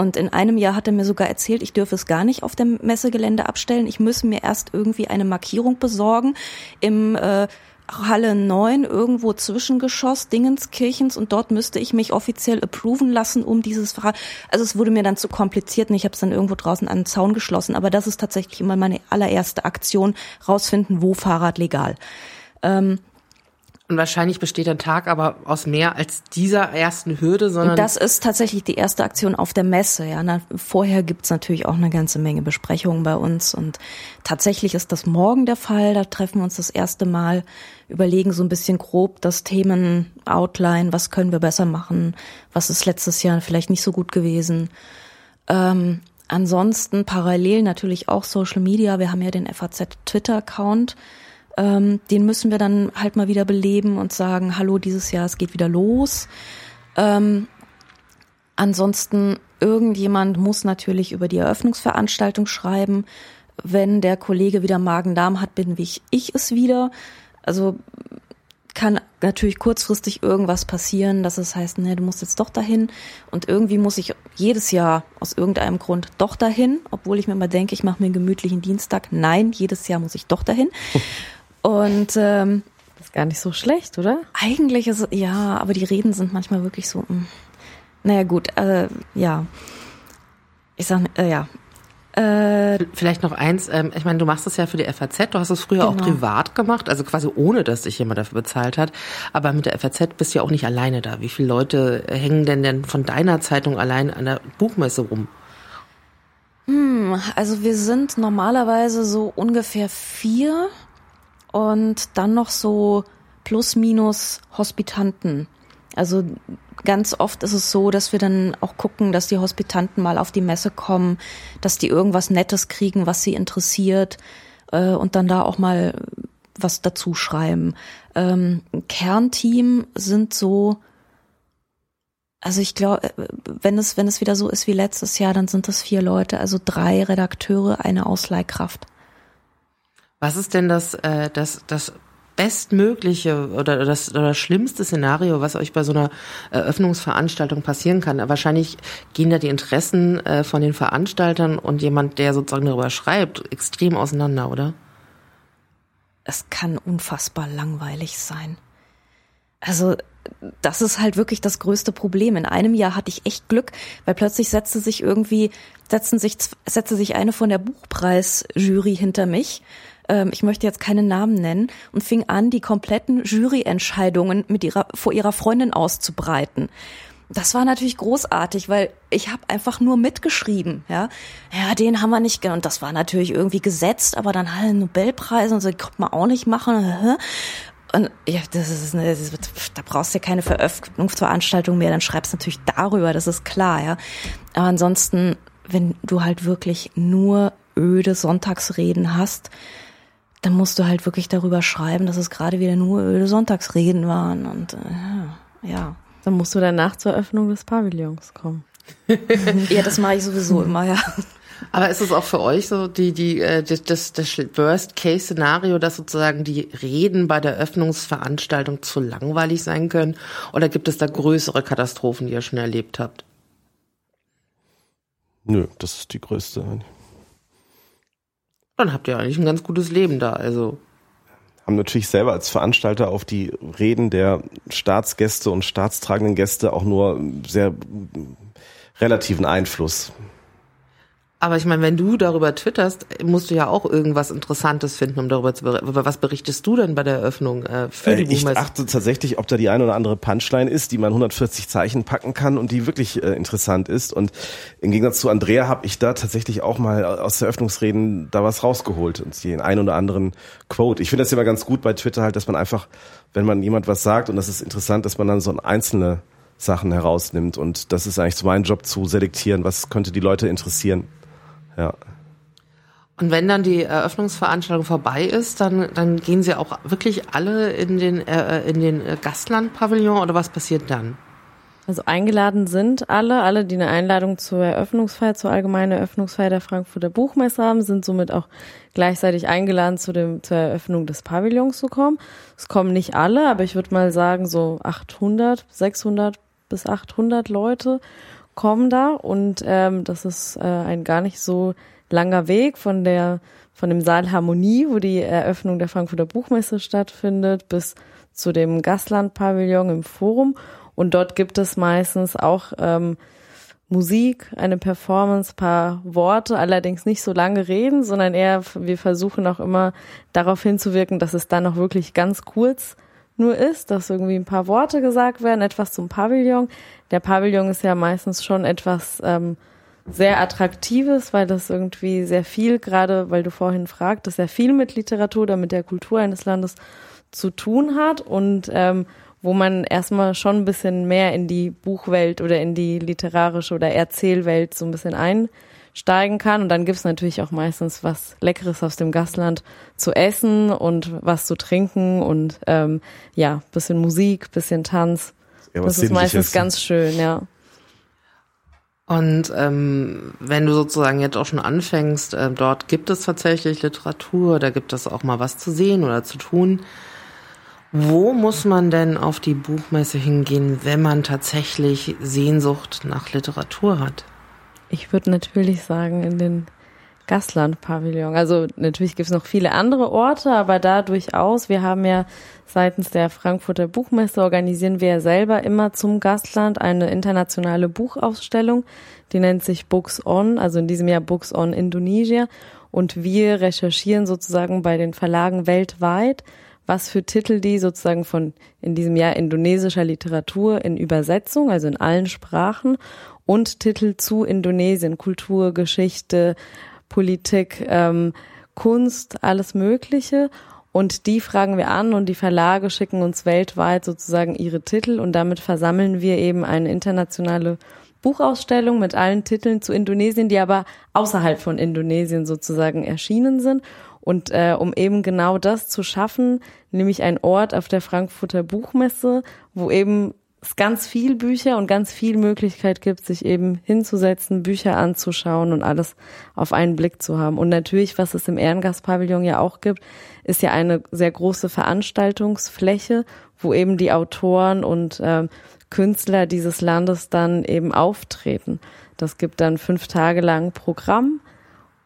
Und in einem Jahr hat er mir sogar erzählt, ich dürfe es gar nicht auf dem Messegelände abstellen. Ich müsse mir erst irgendwie eine Markierung besorgen im äh, Halle 9 irgendwo Zwischengeschoss Dingenskirchens und dort müsste ich mich offiziell approven lassen, um dieses Fahrrad. Also es wurde mir dann zu kompliziert und ich habe es dann irgendwo draußen an den Zaun geschlossen. Aber das ist tatsächlich immer meine allererste Aktion, rausfinden, wo Fahrrad legal. Ähm, und wahrscheinlich besteht ein Tag aber aus mehr als dieser ersten Hürde, sondern. Das ist tatsächlich die erste Aktion auf der Messe. Ja, Na, vorher gibt's natürlich auch eine ganze Menge Besprechungen bei uns. Und tatsächlich ist das morgen der Fall. Da treffen wir uns das erste Mal, überlegen so ein bisschen grob das Themen-Outline, was können wir besser machen, was ist letztes Jahr vielleicht nicht so gut gewesen. Ähm, ansonsten parallel natürlich auch Social Media. Wir haben ja den FAZ Twitter-Account ähm, den müssen wir dann halt mal wieder beleben und sagen, hallo, dieses Jahr, es geht wieder los. Ähm, ansonsten, irgendjemand muss natürlich über die Eröffnungsveranstaltung schreiben. Wenn der Kollege wieder Magen-Darm hat, bin ich, ich es wieder. Also kann natürlich kurzfristig irgendwas passieren, dass es heißt, ne, du musst jetzt doch dahin. Und irgendwie muss ich jedes Jahr aus irgendeinem Grund doch dahin, obwohl ich mir immer denke, ich mache mir einen gemütlichen Dienstag. Nein, jedes Jahr muss ich doch dahin. <laughs> Und ähm, das ist gar nicht so schlecht, oder? Eigentlich ist es, ja, aber die Reden sind manchmal wirklich so, mh. Hm. naja gut, äh, ja. Ich sag, äh, ja. Äh, Vielleicht noch eins, ähm, ich meine, du machst das ja für die FAZ, du hast es früher genau. auch privat gemacht, also quasi ohne, dass dich jemand dafür bezahlt hat. Aber mit der FAZ bist du ja auch nicht alleine da. Wie viele Leute hängen denn denn von deiner Zeitung allein an der Buchmesse rum? Hm, also wir sind normalerweise so ungefähr vier und dann noch so plus minus Hospitanten. Also ganz oft ist es so, dass wir dann auch gucken, dass die Hospitanten mal auf die Messe kommen, dass die irgendwas Nettes kriegen, was sie interessiert äh, und dann da auch mal was dazu schreiben. Ähm, Kernteam sind so Also ich glaube, äh, wenn es, wenn es wieder so ist wie letztes Jahr, dann sind es vier Leute, also drei Redakteure, eine Ausleihkraft. Was ist denn das, äh, das, das bestmögliche oder das, oder das schlimmste Szenario, was euch bei so einer Eröffnungsveranstaltung passieren kann? Wahrscheinlich gehen da die Interessen äh, von den Veranstaltern und jemand, der sozusagen darüber schreibt, extrem auseinander, oder? Es kann unfassbar langweilig sein. Also das ist halt wirklich das größte Problem. In einem Jahr hatte ich echt Glück, weil plötzlich setzte sich irgendwie, setzten sich, setzte sich eine von der Buchpreisjury hinter mich. Ähm, ich möchte jetzt keine Namen nennen und fing an, die kompletten Juryentscheidungen mit ihrer, vor ihrer Freundin auszubreiten. Das war natürlich großartig, weil ich habe einfach nur mitgeschrieben, ja. Ja, den haben wir nicht und das war natürlich irgendwie gesetzt, aber dann halt Nobelpreis und so konnte man auch nicht machen. Und ja, das ist, eine, da brauchst du ja keine Veröffentlichungsveranstaltung mehr, dann schreibst du natürlich darüber, das ist klar, ja. Aber ansonsten, wenn du halt wirklich nur öde Sonntagsreden hast, dann musst du halt wirklich darüber schreiben, dass es gerade wieder nur öde Sonntagsreden waren und äh, ja. Dann musst du danach zur Öffnung des Pavillons kommen. <laughs> ja, das mache ich sowieso immer, ja. Aber ist es auch für euch so die die äh, das, das, das Worst Case Szenario, dass sozusagen die Reden bei der Öffnungsveranstaltung zu langweilig sein können, oder gibt es da größere Katastrophen, die ihr schon erlebt habt? Nö, das ist die größte. Dann habt ihr eigentlich ein ganz gutes Leben da, also haben natürlich selber als Veranstalter auf die Reden der Staatsgäste und staatstragenden Gäste auch nur sehr relativen Einfluss. Aber ich meine, wenn du darüber twitterst, musst du ja auch irgendwas Interessantes finden, um darüber zu berichten. Was berichtest du denn bei der Eröffnung äh, für die äh, Ich achte tatsächlich, ob da die eine oder andere Punchline ist, die man 140 Zeichen packen kann und die wirklich äh, interessant ist. Und im Gegensatz zu Andrea habe ich da tatsächlich auch mal aus der Eröffnungsreden da was rausgeholt und den einen oder anderen Quote. Ich finde das immer ganz gut bei Twitter halt, dass man einfach, wenn man jemand was sagt und das ist interessant, dass man dann so einzelne Sachen herausnimmt. Und das ist eigentlich so mein Job zu selektieren, was könnte die Leute interessieren. Ja. Und wenn dann die Eröffnungsveranstaltung vorbei ist, dann, dann gehen sie auch wirklich alle in den, äh, in den Gastlandpavillon oder was passiert dann? Also eingeladen sind alle, alle, die eine Einladung zur Eröffnungsfeier, zur allgemeinen Eröffnungsfeier der Frankfurter Buchmesse haben, sind somit auch gleichzeitig eingeladen, zu dem, zur Eröffnung des Pavillons zu kommen. Es kommen nicht alle, aber ich würde mal sagen, so 800, 600 bis 800 Leute kommen da und ähm, das ist äh, ein gar nicht so langer Weg von der von dem Saal Harmonie, wo die Eröffnung der Frankfurter Buchmesse stattfindet, bis zu dem Gastland-Pavillon im Forum. Und dort gibt es meistens auch ähm, Musik, eine Performance, paar Worte, allerdings nicht so lange reden, sondern eher, wir versuchen auch immer darauf hinzuwirken, dass es dann noch wirklich ganz kurz nur ist, dass irgendwie ein paar Worte gesagt werden, etwas zum Pavillon. Der Pavillon ist ja meistens schon etwas ähm, sehr Attraktives, weil das irgendwie sehr viel, gerade weil du vorhin fragtest, sehr viel mit Literatur oder mit der Kultur eines Landes zu tun hat und ähm, wo man erstmal schon ein bisschen mehr in die Buchwelt oder in die literarische oder Erzählwelt so ein bisschen ein steigen kann. Und dann gibt's natürlich auch meistens was Leckeres aus dem Gastland zu essen und was zu trinken und ähm, ja, bisschen Musik, bisschen Tanz. Ja, das ist meistens ganz schön, ja. Und ähm, wenn du sozusagen jetzt auch schon anfängst, äh, dort gibt es tatsächlich Literatur, da gibt es auch mal was zu sehen oder zu tun. Wo muss man denn auf die Buchmesse hingehen, wenn man tatsächlich Sehnsucht nach Literatur hat? Ich würde natürlich sagen, in den Gastland-Pavillon. Also natürlich gibt es noch viele andere Orte, aber da durchaus. Wir haben ja seitens der Frankfurter Buchmesse organisieren wir ja selber immer zum Gastland eine internationale Buchausstellung. Die nennt sich Books On, also in diesem Jahr Books On Indonesia. Und wir recherchieren sozusagen bei den Verlagen weltweit, was für Titel die sozusagen von in diesem Jahr indonesischer Literatur in Übersetzung, also in allen Sprachen und Titel zu Indonesien, Kultur, Geschichte, Politik, ähm, Kunst, alles Mögliche. Und die fragen wir an und die Verlage schicken uns weltweit sozusagen ihre Titel und damit versammeln wir eben eine internationale Buchausstellung mit allen Titeln zu Indonesien, die aber außerhalb von Indonesien sozusagen erschienen sind. Und äh, um eben genau das zu schaffen, nämlich ein Ort auf der Frankfurter Buchmesse, wo eben es ganz viel Bücher und ganz viel Möglichkeit gibt, sich eben hinzusetzen, Bücher anzuschauen und alles auf einen Blick zu haben. Und natürlich, was es im Ehrengastpavillon ja auch gibt, ist ja eine sehr große Veranstaltungsfläche, wo eben die Autoren und äh, Künstler dieses Landes dann eben auftreten. Das gibt dann fünf Tage lang Programm.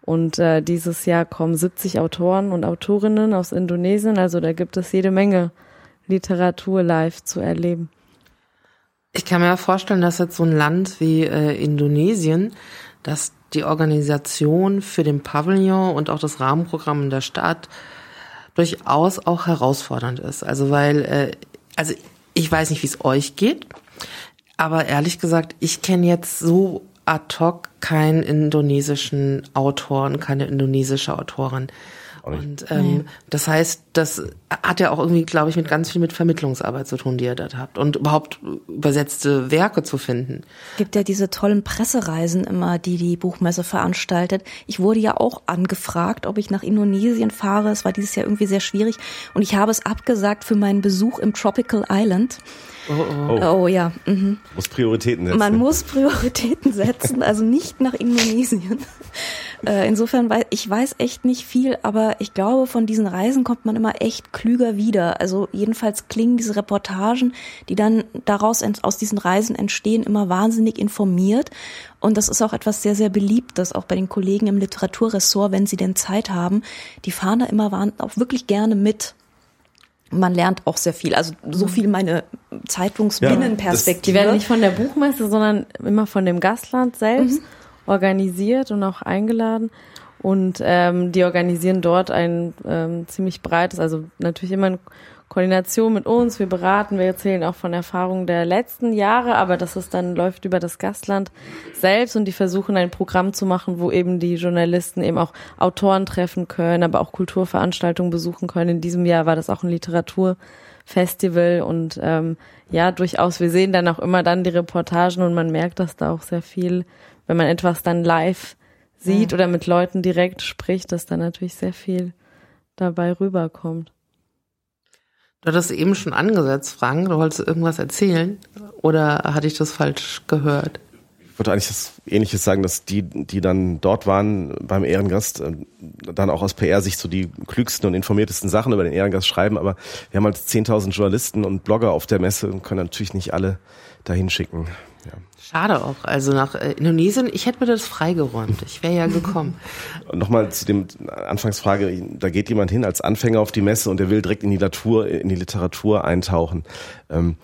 Und äh, dieses Jahr kommen 70 Autoren und Autorinnen aus Indonesien. Also da gibt es jede Menge Literatur live zu erleben. Ich kann mir vorstellen, dass jetzt so ein Land wie äh, Indonesien, dass die Organisation für den Pavillon und auch das Rahmenprogramm in der Stadt durchaus auch herausfordernd ist. Also weil, äh, also ich weiß nicht, wie es euch geht, aber ehrlich gesagt, ich kenne jetzt so ad hoc keinen indonesischen Autoren, keine indonesische Autorin. Und ähm, nee. das heißt, das hat ja auch irgendwie, glaube ich, mit ganz viel mit Vermittlungsarbeit zu tun, die ihr dort habt. Und überhaupt übersetzte Werke zu finden. Gibt ja diese tollen Pressereisen immer, die die Buchmesse veranstaltet. Ich wurde ja auch angefragt, ob ich nach Indonesien fahre. Es war dieses Jahr irgendwie sehr schwierig. Und ich habe es abgesagt für meinen Besuch im Tropical Island. Oh, oh. oh. oh ja. Mhm. Muss Prioritäten setzen. Man muss Prioritäten setzen, also nicht nach Indonesien. Äh, insofern weiß ich weiß echt nicht viel, aber ich glaube, von diesen Reisen kommt man immer echt klüger wieder. Also jedenfalls klingen diese Reportagen, die dann daraus aus diesen Reisen entstehen, immer wahnsinnig informiert. Und das ist auch etwas sehr, sehr beliebtes, auch bei den Kollegen im Literaturressort, wenn sie denn Zeit haben. Die fahren da immer auch wirklich gerne mit man lernt auch sehr viel. Also so viel meine Zeitungsbinnenperspektive. Ja, die werden nicht von der Buchmesse, sondern immer von dem Gastland selbst. Mhm organisiert und auch eingeladen. Und ähm, die organisieren dort ein ähm, ziemlich breites, also natürlich immer in Koordination mit uns. Wir beraten, wir erzählen auch von Erfahrungen der letzten Jahre, aber das ist dann läuft über das Gastland selbst und die versuchen ein Programm zu machen, wo eben die Journalisten eben auch Autoren treffen können, aber auch Kulturveranstaltungen besuchen können. In diesem Jahr war das auch ein Literaturfestival und ähm, ja, durchaus, wir sehen dann auch immer dann die Reportagen und man merkt, dass da auch sehr viel wenn man etwas dann live sieht ja. oder mit Leuten direkt spricht, dass da natürlich sehr viel dabei rüberkommt. Du hattest eben schon angesetzt, Frank. Du wolltest irgendwas erzählen oder hatte ich das falsch gehört? Ich wollte eigentlich das Ähnliches sagen, dass die, die dann dort waren beim Ehrengast, äh, dann auch aus PR-Sicht so die klügsten und informiertesten Sachen über den Ehrengast schreiben. Aber wir haben halt 10.000 Journalisten und Blogger auf der Messe und können natürlich nicht alle dahin schicken. Ja. Schade auch. Also nach äh, Indonesien, ich hätte mir das freigeräumt. Ich wäre ja gekommen. <laughs> Nochmal zu dem Anfangsfrage, da geht jemand hin als Anfänger auf die Messe und der will direkt in die Natur, in die Literatur eintauchen. Ähm,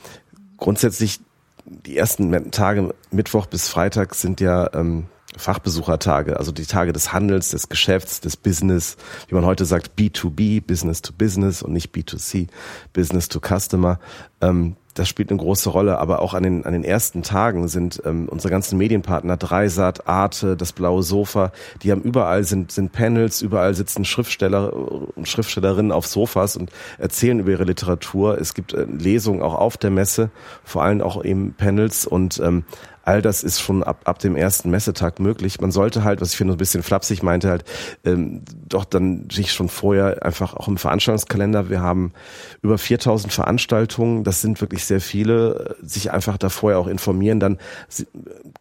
grundsätzlich die ersten Tage, Mittwoch bis Freitag, sind ja ähm, Fachbesuchertage, also die Tage des Handels, des Geschäfts, des Business, wie man heute sagt, B2B, Business to Business und nicht B2C, Business to Customer. Ähm, das spielt eine große Rolle, aber auch an den, an den ersten Tagen sind ähm, unsere ganzen Medienpartner, Dreisat, Arte, das Blaue Sofa, die haben überall sind, sind Panels, überall sitzen Schriftsteller und Schriftstellerinnen auf Sofas und erzählen über ihre Literatur. Es gibt äh, Lesungen auch auf der Messe, vor allem auch eben Panels und ähm, all das ist schon ab, ab dem ersten Messetag möglich. Man sollte halt, was ich finde, ein bisschen flapsig meinte, halt ähm, doch dann sich schon vorher einfach auch im Veranstaltungskalender, wir haben über 4000 Veranstaltungen, das sind wirklich sehr viele, sich einfach da vorher auch informieren, dann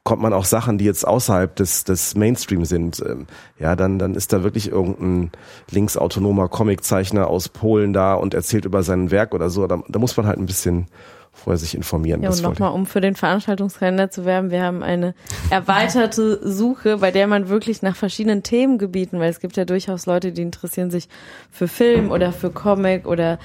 kommt man auch Sachen, die jetzt außerhalb des, des Mainstream sind, ähm, ja, dann, dann ist da wirklich irgendein linksautonomer Comiczeichner aus Polen da und erzählt über sein Werk oder so, da, da muss man halt ein bisschen vorher sich informieren. Ja, und nochmal, um für den Veranstaltungskalender zu werben, wir haben eine erweiterte Suche, bei der man wirklich nach verschiedenen Themengebieten, weil es gibt ja durchaus Leute, die interessieren sich für Film oder für Comic oder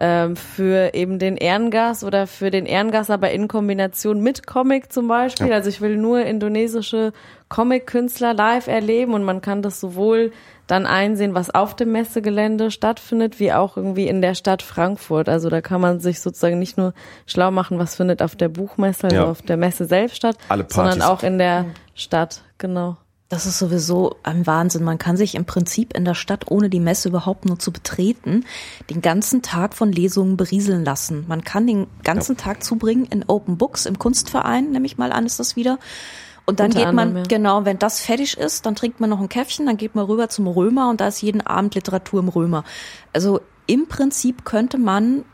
ähm, für eben den Ehrengas oder für den Ehrengas, aber in Kombination mit Comic zum Beispiel. Ja. Also ich will nur indonesische Comic-Künstler live erleben und man kann das sowohl dann einsehen, was auf dem Messegelände stattfindet, wie auch irgendwie in der Stadt Frankfurt. Also da kann man sich sozusagen nicht nur schlau machen, was findet auf der Buchmesse, also ja. auf der Messe selbst statt, sondern auch in der Stadt, genau. Das ist sowieso ein Wahnsinn. Man kann sich im Prinzip in der Stadt, ohne die Messe überhaupt nur zu betreten, den ganzen Tag von Lesungen berieseln lassen. Man kann den ganzen ja. Tag zubringen in Open Books, im Kunstverein, nehme ich mal an, ist das wieder. Und dann Unter geht man, ja. genau, wenn das fertig ist, dann trinkt man noch ein Käffchen, dann geht man rüber zum Römer und da ist jeden Abend Literatur im Römer. Also im Prinzip könnte man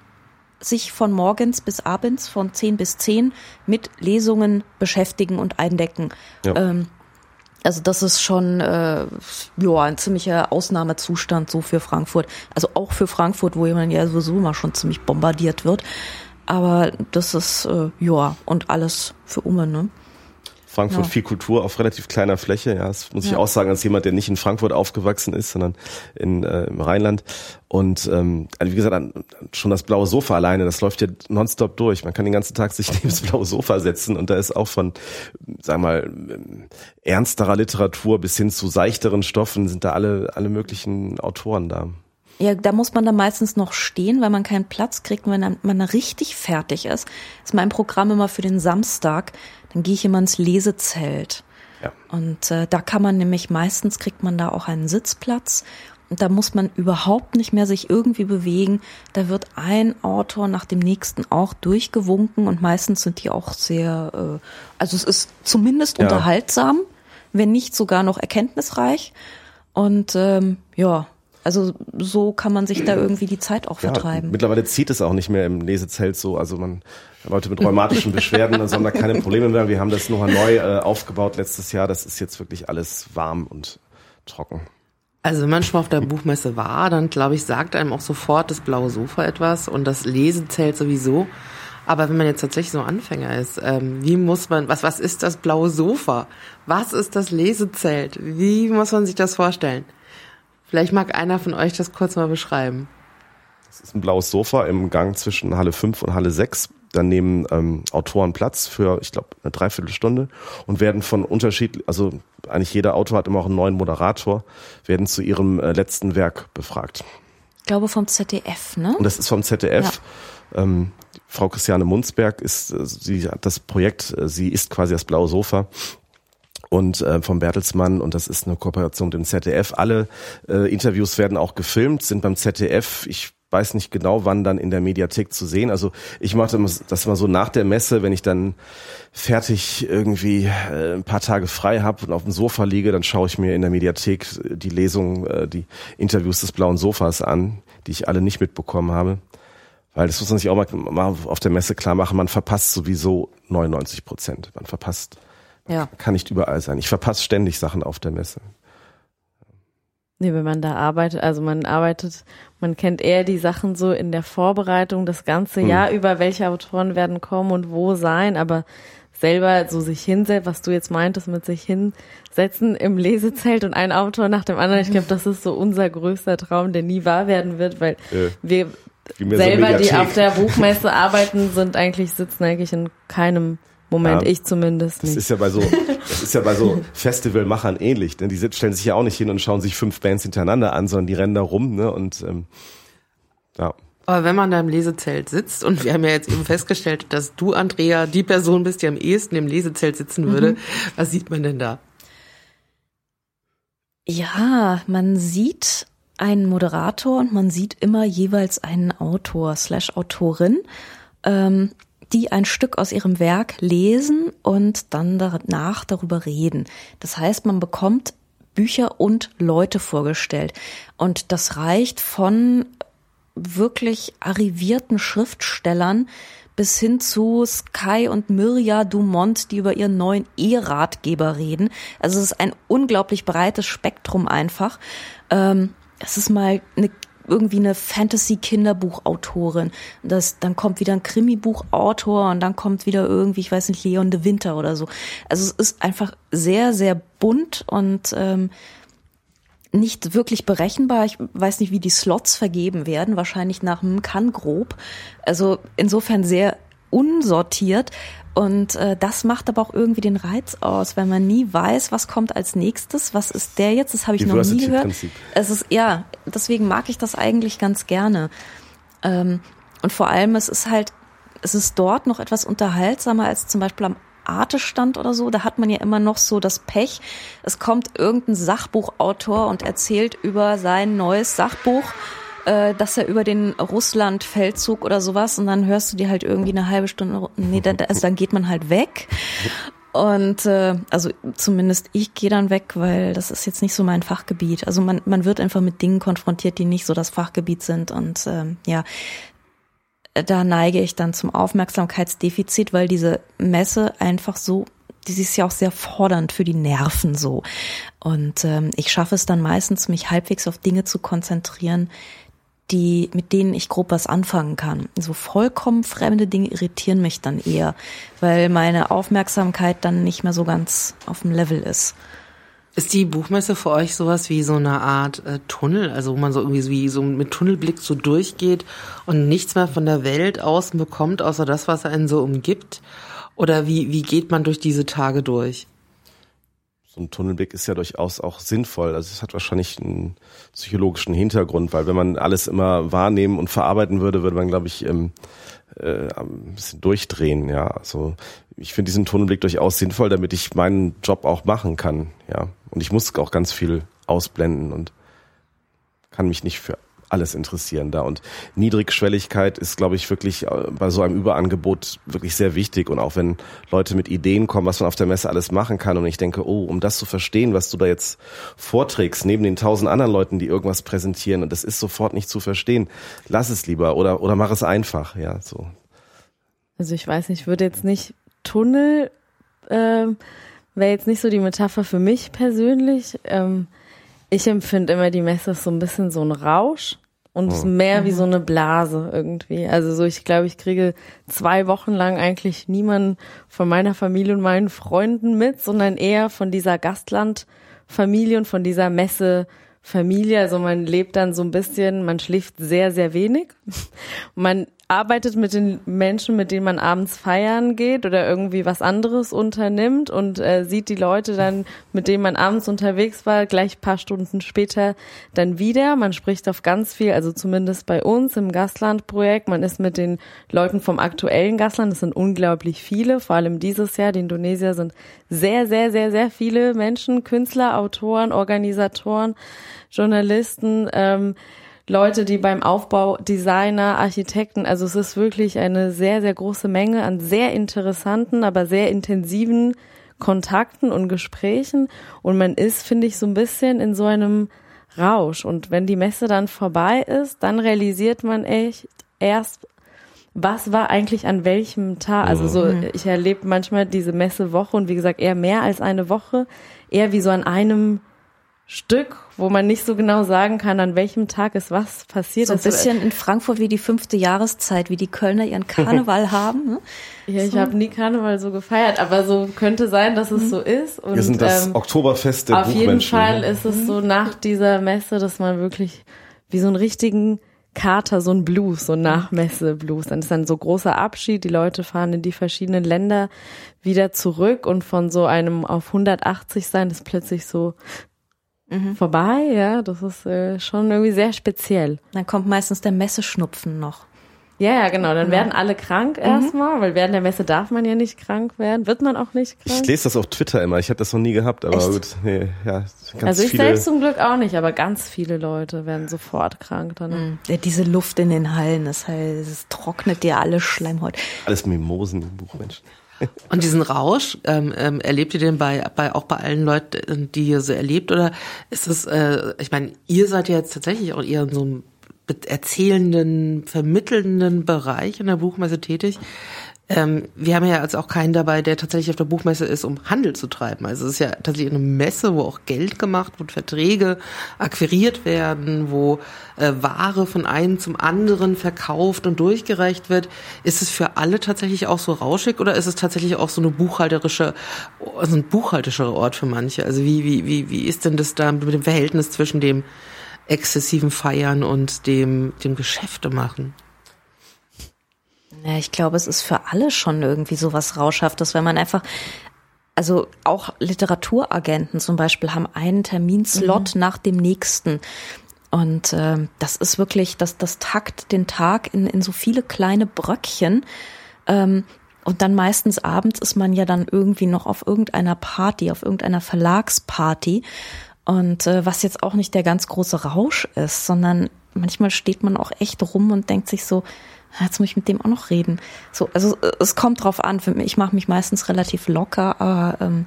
sich von morgens bis abends, von 10 bis 10 mit Lesungen beschäftigen und eindecken. Ja. Ähm, also das ist schon äh, ja, ein ziemlicher Ausnahmezustand so für Frankfurt. Also auch für Frankfurt, wo jemand ja sowieso immer schon ziemlich bombardiert wird. Aber das ist äh, ja und alles für Umme, ne? Frankfurt ja. viel Kultur auf relativ kleiner Fläche. Ja, das muss ich auch sagen als jemand, der nicht in Frankfurt aufgewachsen ist, sondern in, äh, im Rheinland. Und ähm, also wie gesagt, schon das blaue Sofa alleine, das läuft ja nonstop durch. Man kann den ganzen Tag sich <laughs> neben das blaue Sofa setzen und da ist auch von, sag mal, ernsterer Literatur bis hin zu seichteren Stoffen sind da alle alle möglichen Autoren da. Ja, da muss man dann meistens noch stehen, weil man keinen Platz kriegt, wenn man richtig fertig ist. Das ist mein Programm immer für den Samstag dann gehe ich immer ins Lesezelt. Ja. Und äh, da kann man nämlich meistens kriegt man da auch einen Sitzplatz und da muss man überhaupt nicht mehr sich irgendwie bewegen. Da wird ein Autor nach dem nächsten auch durchgewunken und meistens sind die auch sehr, äh, also es ist zumindest ja. unterhaltsam, wenn nicht sogar noch erkenntnisreich. Und ähm, ja, also so kann man sich da <clears throat> irgendwie die Zeit auch vertreiben. Ja, mittlerweile zieht es auch nicht mehr im Lesezelt so. Also man Leute mit rheumatischen Beschwerden <laughs> sollen da keine Probleme mehr. Wir haben das nochmal neu äh, aufgebaut letztes Jahr. Das ist jetzt wirklich alles warm und trocken. Also wenn man schon mal auf der Buchmesse war, dann glaube ich, sagt einem auch sofort das blaue Sofa etwas und das Lesezelt sowieso. Aber wenn man jetzt tatsächlich so Anfänger ist, ähm, wie muss man, was, was ist das blaue Sofa? Was ist das Lesezelt? Wie muss man sich das vorstellen? Vielleicht mag einer von euch das kurz mal beschreiben. Es ist ein blaues Sofa im Gang zwischen Halle 5 und Halle 6. Dann nehmen ähm, Autoren Platz für, ich glaube, eine Dreiviertelstunde und werden von unterschiedlich, also eigentlich jeder Autor hat immer auch einen neuen Moderator, werden zu ihrem äh, letzten Werk befragt. Ich glaube vom ZDF, ne? Und das ist vom ZDF. Ja. Ähm, Frau Christiane Munzberg ist, äh, sie hat das Projekt, äh, sie ist quasi das blaue Sofa und äh, vom Bertelsmann und das ist eine Kooperation mit dem ZDF. Alle äh, Interviews werden auch gefilmt, sind beim ZDF. Ich weiß nicht genau, wann dann in der Mediathek zu sehen. Also ich mache das immer so nach der Messe, wenn ich dann fertig irgendwie äh, ein paar Tage frei habe und auf dem Sofa liege, dann schaue ich mir in der Mediathek die Lesung, äh, die Interviews des blauen Sofas an, die ich alle nicht mitbekommen habe. Weil das muss man sich auch mal, mal auf der Messe klar machen, man verpasst sowieso 99 Prozent. Man verpasst ja. Kann nicht überall sein. Ich verpasse ständig Sachen auf der Messe. Nee, wenn man da arbeitet, also man arbeitet, man kennt eher die Sachen so in der Vorbereitung das ganze hm. Jahr über, welche Autoren werden kommen und wo sein, aber selber so sich hinsetzen, was du jetzt meintest, mit sich hinsetzen im Lesezelt und ein Autor nach dem anderen. Ich glaube, das ist so unser größter Traum, der nie wahr werden wird, weil äh, wir selber, so die auf der Buchmesse arbeiten, sind eigentlich, sitzen eigentlich in keinem Moment, ja, ich zumindest nicht. Das ist ja bei so, das ist ja bei so <laughs> Festivalmachern ähnlich, denn die stellen sich ja auch nicht hin und schauen sich fünf Bands hintereinander an, sondern die rennen da rum, ne, und, ähm, ja. Aber wenn man da im Lesezelt sitzt, und wir haben ja jetzt eben festgestellt, dass du, Andrea, die Person bist, die am ehesten im Lesezelt sitzen würde, mhm. was sieht man denn da? Ja, man sieht einen Moderator und man sieht immer jeweils einen Autor slash Autorin. Ähm, die ein Stück aus ihrem Werk lesen und dann danach darüber reden. Das heißt, man bekommt Bücher und Leute vorgestellt. Und das reicht von wirklich arrivierten Schriftstellern bis hin zu Sky und Mirja Dumont, die über ihren neuen E-Ratgeber reden. Also es ist ein unglaublich breites Spektrum einfach. Ähm, es ist mal eine irgendwie eine Fantasy-Kinderbuchautorin. Das, dann kommt wieder ein Krimi-Buchautor und dann kommt wieder irgendwie, ich weiß nicht, Leon de Winter oder so. Also es ist einfach sehr, sehr bunt und ähm, nicht wirklich berechenbar. Ich weiß nicht, wie die Slots vergeben werden. Wahrscheinlich nach dem kann grob. Also insofern sehr unsortiert. Und äh, das macht aber auch irgendwie den Reiz aus, weil man nie weiß, was kommt als nächstes, was ist der jetzt, das habe ich noch nie gehört. Es ist ja, deswegen mag ich das eigentlich ganz gerne. Ähm, und vor allem, es ist halt, es ist dort noch etwas unterhaltsamer als zum Beispiel am Artestand oder so, da hat man ja immer noch so das Pech. Es kommt irgendein Sachbuchautor und erzählt über sein neues Sachbuch äh, dass er über den Russland-Feldzug oder sowas und dann hörst du dir halt irgendwie eine halbe Stunde, nee, dann, also dann geht man halt weg. Und äh, also zumindest ich gehe dann weg, weil das ist jetzt nicht so mein Fachgebiet. Also man, man wird einfach mit Dingen konfrontiert, die nicht so das Fachgebiet sind. Und ähm, ja, da neige ich dann zum Aufmerksamkeitsdefizit, weil diese Messe einfach so die ist ja auch sehr fordernd für die Nerven so. Und ähm, ich schaffe es dann meistens, mich halbwegs auf Dinge zu konzentrieren, die, mit denen ich grob was anfangen kann. So vollkommen fremde Dinge irritieren mich dann eher, weil meine Aufmerksamkeit dann nicht mehr so ganz auf dem Level ist. Ist die Buchmesse für euch sowas wie so eine Art äh, Tunnel, also wo man so irgendwie wie so mit Tunnelblick so durchgeht und nichts mehr von der Welt außen bekommt, außer das, was einen so umgibt? Oder wie, wie geht man durch diese Tage durch? So ein Tunnelblick ist ja durchaus auch sinnvoll. Also es hat wahrscheinlich einen psychologischen Hintergrund, weil wenn man alles immer wahrnehmen und verarbeiten würde, würde man, glaube ich, ähm, äh, ein bisschen durchdrehen. Ja, also ich finde diesen Tunnelblick durchaus sinnvoll, damit ich meinen Job auch machen kann. Ja, und ich muss auch ganz viel ausblenden und kann mich nicht für alles interessieren da. Und Niedrigschwelligkeit ist, glaube ich, wirklich äh, bei so einem Überangebot wirklich sehr wichtig. Und auch wenn Leute mit Ideen kommen, was man auf der Messe alles machen kann, und ich denke, oh, um das zu verstehen, was du da jetzt vorträgst, neben den tausend anderen Leuten, die irgendwas präsentieren, und das ist sofort nicht zu verstehen, lass es lieber oder, oder mach es einfach, ja, so. Also ich weiß nicht, ich würde jetzt nicht Tunnel ähm, wäre jetzt nicht so die Metapher für mich persönlich. Ähm, ich empfinde immer die Messe so ein bisschen so ein Rausch und oh. mehr wie so eine Blase irgendwie. Also so, ich glaube, ich kriege zwei Wochen lang eigentlich niemanden von meiner Familie und meinen Freunden mit, sondern eher von dieser Gastlandfamilie und von dieser Messe Familie. Also man lebt dann so ein bisschen, man schläft sehr, sehr wenig. <laughs> Man arbeitet mit den Menschen, mit denen man abends feiern geht oder irgendwie was anderes unternimmt und äh, sieht die Leute dann, mit denen man abends unterwegs war, gleich paar Stunden später dann wieder. Man spricht auf ganz viel, also zumindest bei uns im Gastlandprojekt. Man ist mit den Leuten vom aktuellen Gastland, das sind unglaublich viele, vor allem dieses Jahr. Die Indonesier sind sehr, sehr, sehr, sehr viele Menschen, Künstler, Autoren, Organisatoren, Journalisten. Ähm, Leute, die beim Aufbau Designer, Architekten, also es ist wirklich eine sehr, sehr große Menge an sehr interessanten, aber sehr intensiven Kontakten und Gesprächen. Und man ist, finde ich, so ein bisschen in so einem Rausch. Und wenn die Messe dann vorbei ist, dann realisiert man echt erst, was war eigentlich an welchem Tag. Also so, mhm. ich erlebe manchmal diese Messewoche und wie gesagt, eher mehr als eine Woche, eher wie so an einem Stück, wo man nicht so genau sagen kann, an welchem Tag ist was passiert. So ein bisschen in Frankfurt wie die fünfte Jahreszeit, wie die Kölner ihren Karneval <laughs> haben. Ne? Ja, ich so. habe nie Karneval so gefeiert, aber so könnte sein, dass es mhm. so ist. Und, Wir sind das ähm, Oktoberfest der Auf jeden Fall ne? ist es so nach dieser Messe, dass man wirklich wie so einen richtigen Kater, so ein Blues, so ein Nachmesse-Blues. Dann ist dann so großer Abschied, die Leute fahren in die verschiedenen Länder wieder zurück und von so einem auf 180 sein ist plötzlich so mhm. vorbei, ja, das ist äh, schon irgendwie sehr speziell. Dann kommt meistens der Messeschnupfen noch. Ja, ja, genau. Dann ja. werden alle krank mhm. erstmal, weil während der Messe darf man ja nicht krank werden. Wird man auch nicht krank? Ich lese das auf Twitter immer. Ich habe das noch nie gehabt, aber Echt? gut. Nee, ja, ganz also ich viele selbst zum Glück auch nicht, aber ganz viele Leute werden sofort krank dann. Mhm. Ja, diese Luft in den Hallen, das heißt, es trocknet dir alle Schleimhaut. Alles Mimosen im Buch, Mensch. Und diesen Rausch, ähm, ähm, erlebt ihr den bei, bei auch bei allen Leuten, die ihr so erlebt? Oder ist es, äh, ich meine, ihr seid ja jetzt tatsächlich auch eher in so einem erzählenden, vermittelnden Bereich in der Buchmesse tätig. Ähm, wir haben ja also auch keinen dabei, der tatsächlich auf der Buchmesse ist, um Handel zu treiben. Also es ist ja tatsächlich eine Messe, wo auch Geld gemacht wird, Verträge akquiriert werden, wo äh, Ware von einem zum anderen verkauft und durchgereicht wird. Ist es für alle tatsächlich auch so rauschig oder ist es tatsächlich auch so eine buchhalterische, also ein buchhalterischer Ort für manche? Also wie, wie, wie, wie ist denn das da mit dem Verhältnis zwischen dem exzessiven Feiern und dem, dem Geschäfte machen? Ja, ich glaube, es ist für alle schon irgendwie so was Rauschhaftes, wenn man einfach, also auch Literaturagenten zum Beispiel haben einen Terminslot mhm. nach dem nächsten. Und äh, das ist wirklich, das, das takt den Tag in, in so viele kleine Bröckchen. Ähm, und dann meistens abends ist man ja dann irgendwie noch auf irgendeiner Party, auf irgendeiner Verlagsparty. Und äh, was jetzt auch nicht der ganz große Rausch ist, sondern manchmal steht man auch echt rum und denkt sich so, jetzt muss ich mit dem auch noch reden. So, also es kommt drauf an. Ich mache mich meistens relativ locker, aber ähm,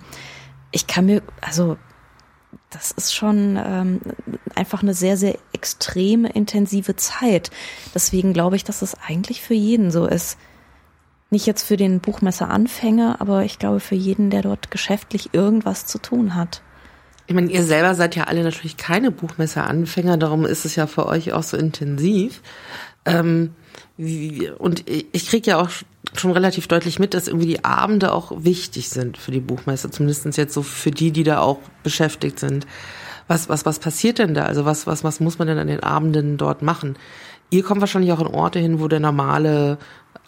ich kann mir, also das ist schon ähm, einfach eine sehr, sehr extreme intensive Zeit. Deswegen glaube ich, dass es eigentlich für jeden so ist. Nicht jetzt für den Buchmesser-Anfänger, aber ich glaube für jeden, der dort geschäftlich irgendwas zu tun hat. Ich meine, ihr selber seid ja alle natürlich keine Buchmesser-Anfänger, darum ist es ja für euch auch so intensiv. Ähm, wie, und ich kriege ja auch schon relativ deutlich mit, dass irgendwie die Abende auch wichtig sind für die Buchmesse, zumindest jetzt so für die, die da auch beschäftigt sind. Was, was, was passiert denn da? Also was, was, was muss man denn an den Abenden dort machen? Ihr kommt wahrscheinlich auch in Orte hin, wo der normale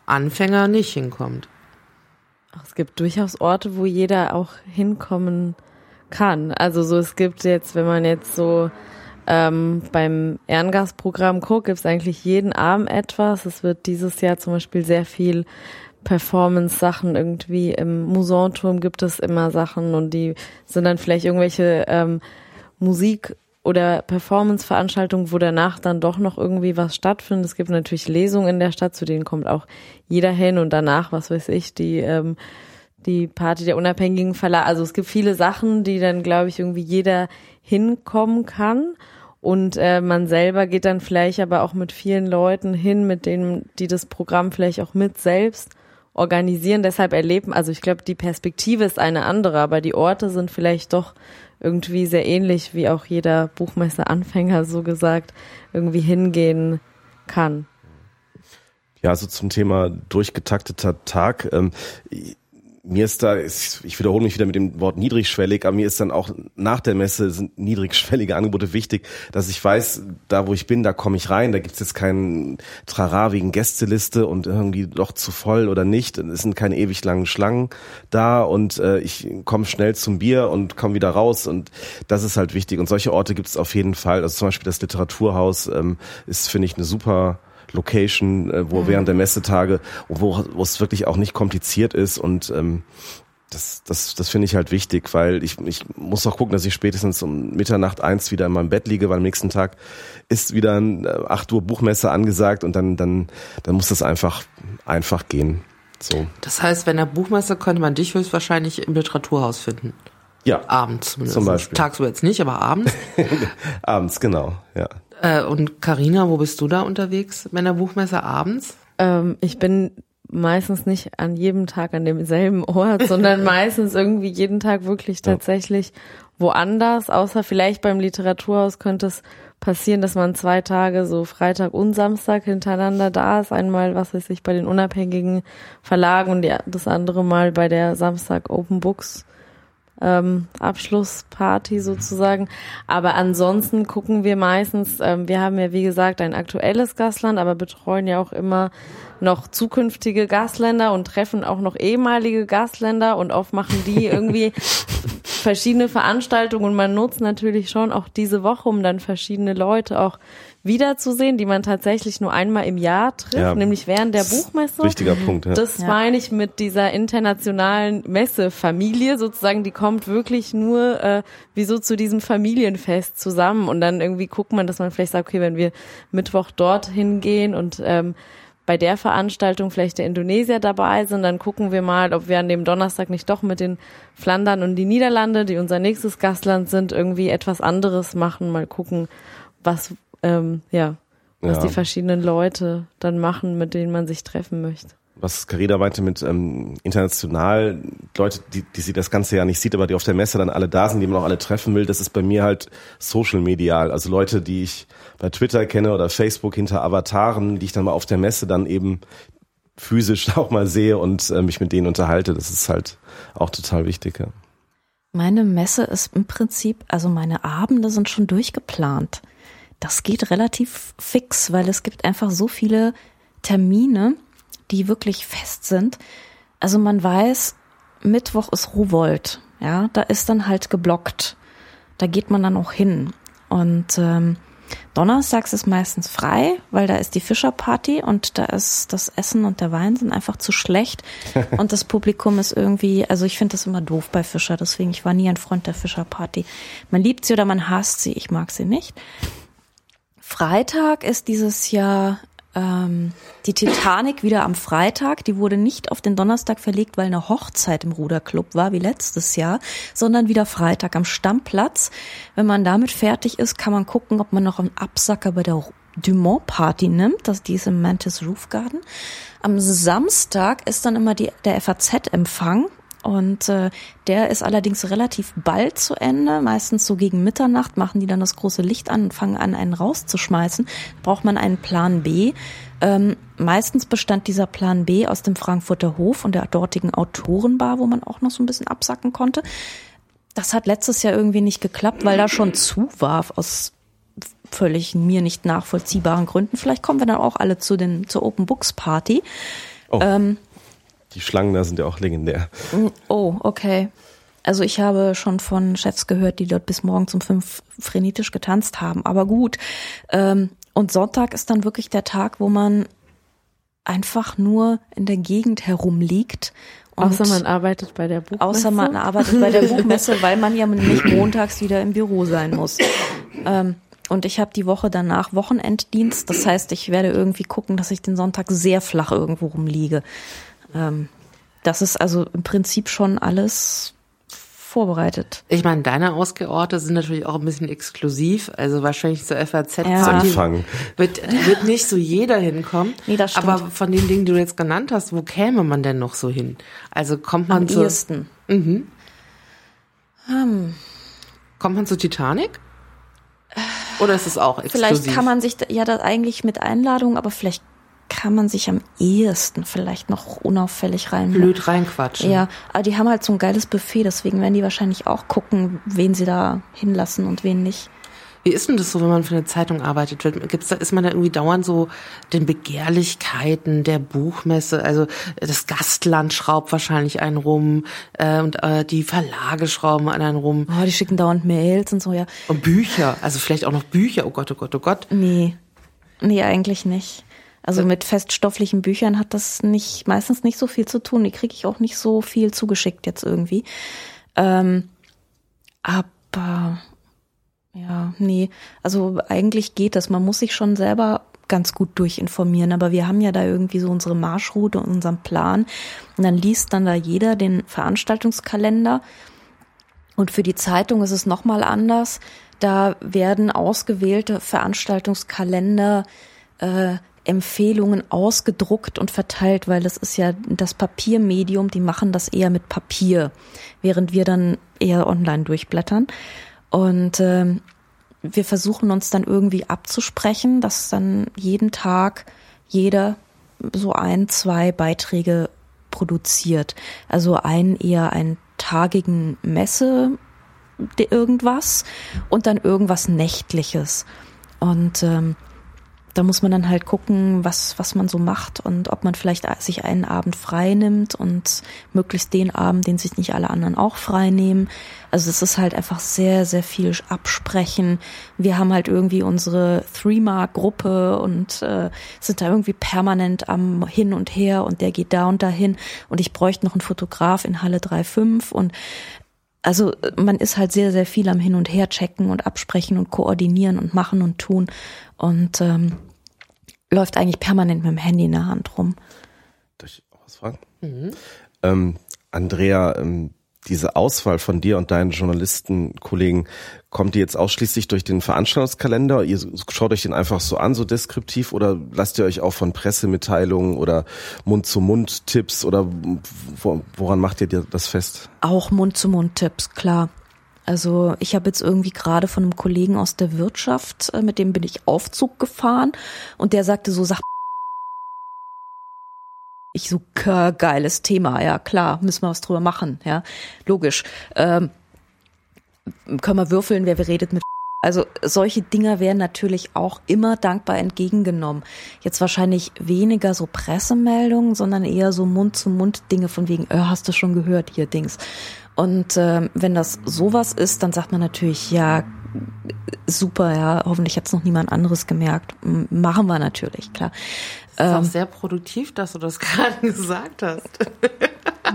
Anfänger nicht hinkommt. Es gibt durchaus Orte, wo jeder auch hinkommen kann. Also so, es gibt jetzt, wenn man jetzt so ähm, beim Ehrengastprogramm guckt, gibt es eigentlich jeden Abend etwas. Es wird dieses Jahr zum Beispiel sehr viel Performance-Sachen irgendwie im Musanturm gibt es immer Sachen und die sind dann vielleicht irgendwelche ähm, Musik- oder Performance-Veranstaltungen, wo danach dann doch noch irgendwie was stattfindet. Es gibt natürlich Lesungen in der Stadt, zu denen kommt auch jeder hin und danach, was weiß ich, die ähm, die Party der unabhängigen Verlage. Also es gibt viele Sachen, die dann, glaube ich, irgendwie jeder hinkommen kann. Und äh, man selber geht dann vielleicht aber auch mit vielen Leuten hin, mit denen, die das Programm vielleicht auch mit selbst organisieren, deshalb erleben. Also ich glaube, die Perspektive ist eine andere, aber die Orte sind vielleicht doch irgendwie sehr ähnlich, wie auch jeder Buchmesser-Anfänger so gesagt irgendwie hingehen kann. Ja, also zum Thema durchgetakteter Tag. Ähm, mir ist da, ich wiederhole mich wieder mit dem Wort niedrigschwellig, aber mir ist dann auch nach der Messe sind niedrigschwellige Angebote wichtig, dass ich weiß, da wo ich bin, da komme ich rein, da gibt's jetzt keinen Trara wegen Gästeliste und irgendwie doch zu voll oder nicht. Es sind keine ewig langen Schlangen da und äh, ich komme schnell zum Bier und komme wieder raus und das ist halt wichtig. Und solche Orte gibt's auf jeden Fall. Also zum Beispiel das Literaturhaus ähm, ist, finde ich, eine super Location, äh, wo mhm. während der Messetage, wo, wo es wirklich auch nicht kompliziert ist und ähm, das, das, das finde ich halt wichtig, weil ich, ich muss auch gucken, dass ich spätestens um Mitternacht eins wieder in meinem Bett liege, weil am nächsten Tag ist wieder ein 8 äh, Uhr Buchmesse angesagt und dann, dann, dann muss das einfach, einfach gehen. So. Das heißt, wenn er Buchmesse könnte man dich höchstwahrscheinlich im Literaturhaus finden. Ja. Abends zumindest. Zum Beispiel. Tagsüber jetzt nicht, aber abends. <laughs> abends, genau, ja. Äh, und Karina, wo bist du da unterwegs bei der Buchmesse abends? Ähm, ich bin meistens nicht an jedem Tag an demselben Ort, sondern <laughs> meistens irgendwie jeden Tag wirklich tatsächlich woanders, außer vielleicht beim Literaturhaus könnte es passieren, dass man zwei Tage, so Freitag und Samstag hintereinander da ist. Einmal, was weiß ich, bei den unabhängigen Verlagen und die, das andere Mal bei der Samstag Open Books ähm, Abschlussparty sozusagen. Aber ansonsten gucken wir meistens, ähm, wir haben ja wie gesagt ein aktuelles Gastland, aber betreuen ja auch immer noch zukünftige Gastländer und treffen auch noch ehemalige Gastländer und oft machen die <laughs> irgendwie verschiedene Veranstaltungen und man nutzt natürlich schon auch diese Woche, um dann verschiedene Leute auch wiederzusehen, die man tatsächlich nur einmal im Jahr trifft, ja, nämlich während der Buchmesse. Wichtiger Punkt. Ja. Das ja. meine ich mit dieser internationalen Messefamilie sozusagen, die kommt wirklich nur äh, wie so zu diesem Familienfest zusammen und dann irgendwie guckt man, dass man vielleicht sagt, okay, wenn wir Mittwoch dorthin gehen und ähm, bei der Veranstaltung vielleicht der Indonesier dabei sind, dann gucken wir mal, ob wir an dem Donnerstag nicht doch mit den Flandern und die Niederlande, die unser nächstes Gastland sind, irgendwie etwas anderes machen, mal gucken, was ähm, ja, was ja. die verschiedenen Leute dann machen, mit denen man sich treffen möchte. Was Carina meinte mit ähm, international, Leute, die, die sie das ganze Jahr nicht sieht, aber die auf der Messe dann alle da sind, die man auch alle treffen will, das ist bei mir halt social medial. Also Leute, die ich bei Twitter kenne oder Facebook hinter Avataren, die ich dann mal auf der Messe dann eben physisch <laughs> auch mal sehe und äh, mich mit denen unterhalte. Das ist halt auch total wichtig. Ja. Meine Messe ist im Prinzip, also meine Abende sind schon durchgeplant das geht relativ fix, weil es gibt einfach so viele Termine, die wirklich fest sind. Also man weiß, Mittwoch ist Rowold, ja, da ist dann halt geblockt. Da geht man dann auch hin. Und ähm, Donnerstags ist meistens frei, weil da ist die Fischerparty und da ist das Essen und der Wein sind einfach zu schlecht <laughs> und das Publikum ist irgendwie, also ich finde das immer doof bei Fischer, deswegen ich war nie ein Freund der Fischerparty. Man liebt sie oder man hasst sie, ich mag sie nicht. Freitag ist dieses Jahr Ähm, die Titanic wieder am Freitag, die wurde nicht auf den Donnerstag verlegt, weil eine Hochzeit im Ruderclub war, wie letztes Jahr, sondern wieder Freitag am Stammplatz. Wenn man damit fertig ist, kann man gucken, ob man noch einen Absacker bei der Dumont Party nimmt, das die ist im Mantis Roof Garden. Am Samstag ist dann immer die, der FAZ-Empfang und äh, der ist allerdings relativ bald zu Ende. Meistens so gegen Mitternacht machen die dann das große Licht an und fangen an, einen rauszuschmeißen. Braucht man einen Plan B. Ähm, meistens bestand dieser Plan B aus dem Frankfurter Hof und der dortigen Autorenbar, wo man auch noch so ein bisschen absacken konnte. Das hat letztes Jahr irgendwie nicht geklappt, weil da schon zu war aus völlig mir nicht nachvollziehbaren Gründen. Vielleicht kommen wir dann auch alle zu den zur Open Books Party. Oh. Ähm, die Schlangen da sind ja auch legendär. Oh, okay. Also ich habe schon von Chefs gehört, die dort bis morgens um fünf frenetisch getanzt haben. Aber gut. Ähm, und Sonntag ist dann wirklich der Tag, wo man einfach nur in der Gegend herumliegt. außer man arbeitet bei der Buchmesse. Außer man arbeitet bei der Buchmesse, weil man ja nämlich <clears throat> montags wieder im Büro sein muss. Ähm, und ich habe die Woche danach Wochenenddienst. Das heißt, ich werde irgendwie gucken, dass ich den Sonntag sehr flach irgendwo rumliege. Ähm, das ist also im Prinzip schon alles vorbereitet. Ich meine, deine Ausgeorte sind natürlich auch ein bisschen exklusiv, also wahrscheinlich zur FAZ ja. Anfang. Wird, wird nicht so jeder hinkommen. Nee, das stimmt. Aber von den Dingen, die du jetzt genannt hast, wo käme man denn noch so hin? Also kommt man Am zur ehesten. Mhm. Hm. Kommt man zur Titanic? Oder ist es auch exklusiv? Vielleicht kann man sich ja das eigentlich mit Einladung, aber vielleicht kann man sich am ehesten vielleicht noch unauffällig rein. Blöd reinquatschen. Ja, aber die haben halt so ein geiles Buffet, deswegen werden die wahrscheinlich auch gucken, wen sie da hinlassen und wen nicht. Wie ist denn das so, wenn man für eine Zeitung arbeitet? Gibt's da, ist man da irgendwie dauernd so den Begehrlichkeiten der Buchmesse? Also das Gastland schraubt wahrscheinlich einen rum äh, und äh, die Verlage schrauben an einen rum. Oh, die schicken dauernd Mails und so, ja. Und Bücher, also vielleicht auch noch Bücher. Oh Gott, oh Gott, oh Gott. Nee, nee, eigentlich nicht. Also mit feststofflichen Büchern hat das nicht meistens nicht so viel zu tun. Die kriege ich auch nicht so viel zugeschickt jetzt irgendwie. Ähm, aber ja, nee. Also eigentlich geht das. Man muss sich schon selber ganz gut durchinformieren. Aber wir haben ja da irgendwie so unsere Marschroute und unseren Plan. Und dann liest dann da jeder den Veranstaltungskalender. Und für die Zeitung ist es nochmal anders. Da werden ausgewählte Veranstaltungskalender äh, Empfehlungen ausgedruckt und verteilt, weil das ist ja das Papiermedium, die machen das eher mit Papier, während wir dann eher online durchblättern. Und äh, wir versuchen uns dann irgendwie abzusprechen, dass dann jeden Tag jeder so ein, zwei Beiträge produziert. Also einen eher einen tagigen Messe irgendwas und dann irgendwas Nächtliches. Und ähm, da muss man dann halt gucken, was, was man so macht und ob man vielleicht sich einen Abend frei nimmt und möglichst den Abend, den sich nicht alle anderen auch frei nehmen. Also es ist halt einfach sehr, sehr viel Absprechen. Wir haben halt irgendwie unsere Three-Mark-Gruppe und äh, sind da irgendwie permanent am Hin und Her und der geht da und dahin und ich bräuchte noch einen Fotograf in Halle 3.5 und also man ist halt sehr, sehr viel am Hin und Her checken und absprechen und koordinieren und machen und tun. Und ähm, läuft eigentlich permanent mit dem Handy in der Hand rum. Darf ich auch was fragen? Mhm. Ähm, Andrea, ähm, diese Auswahl von dir und deinen Journalistenkollegen, kommt die jetzt ausschließlich durch den Veranstaltungskalender? Ihr schaut euch den einfach so an, so deskriptiv, oder lasst ihr euch auch von Pressemitteilungen oder Mund-zu-Mund-Tipps oder woran macht ihr das fest? Auch Mund-zu-Mund-Tipps, klar. Also ich habe jetzt irgendwie gerade von einem Kollegen aus der Wirtschaft, äh, mit dem bin ich Aufzug gefahren und der sagte so, sag ich so, geiles Thema, ja klar, müssen wir was drüber machen, ja, logisch. Ähm, können wir würfeln, wer redet mit also solche Dinger werden natürlich auch immer dankbar entgegengenommen. Jetzt wahrscheinlich weniger so Pressemeldungen, sondern eher so Mund-zu-Mund-Dinge von wegen, äh, hast du schon gehört hier Dings. Und äh, wenn das sowas ist, dann sagt man natürlich, ja, super, ja, hoffentlich hat es noch niemand anderes gemerkt. Machen wir natürlich, klar. Das ist ähm, auch sehr produktiv, dass du das <laughs> gerade gesagt hast.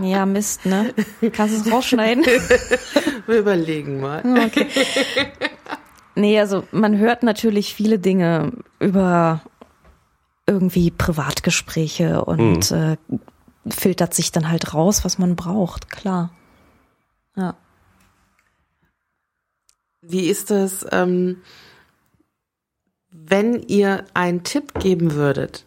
Ja, Mist, ne? Kannst du es rausschneiden? <laughs> Wir überlegen mal. Okay. Nee, also man hört natürlich viele Dinge über irgendwie Privatgespräche und mhm. äh, filtert sich dann halt raus, was man braucht, klar. Ja. Wie ist es, ähm, wenn ihr einen Tipp geben würdet?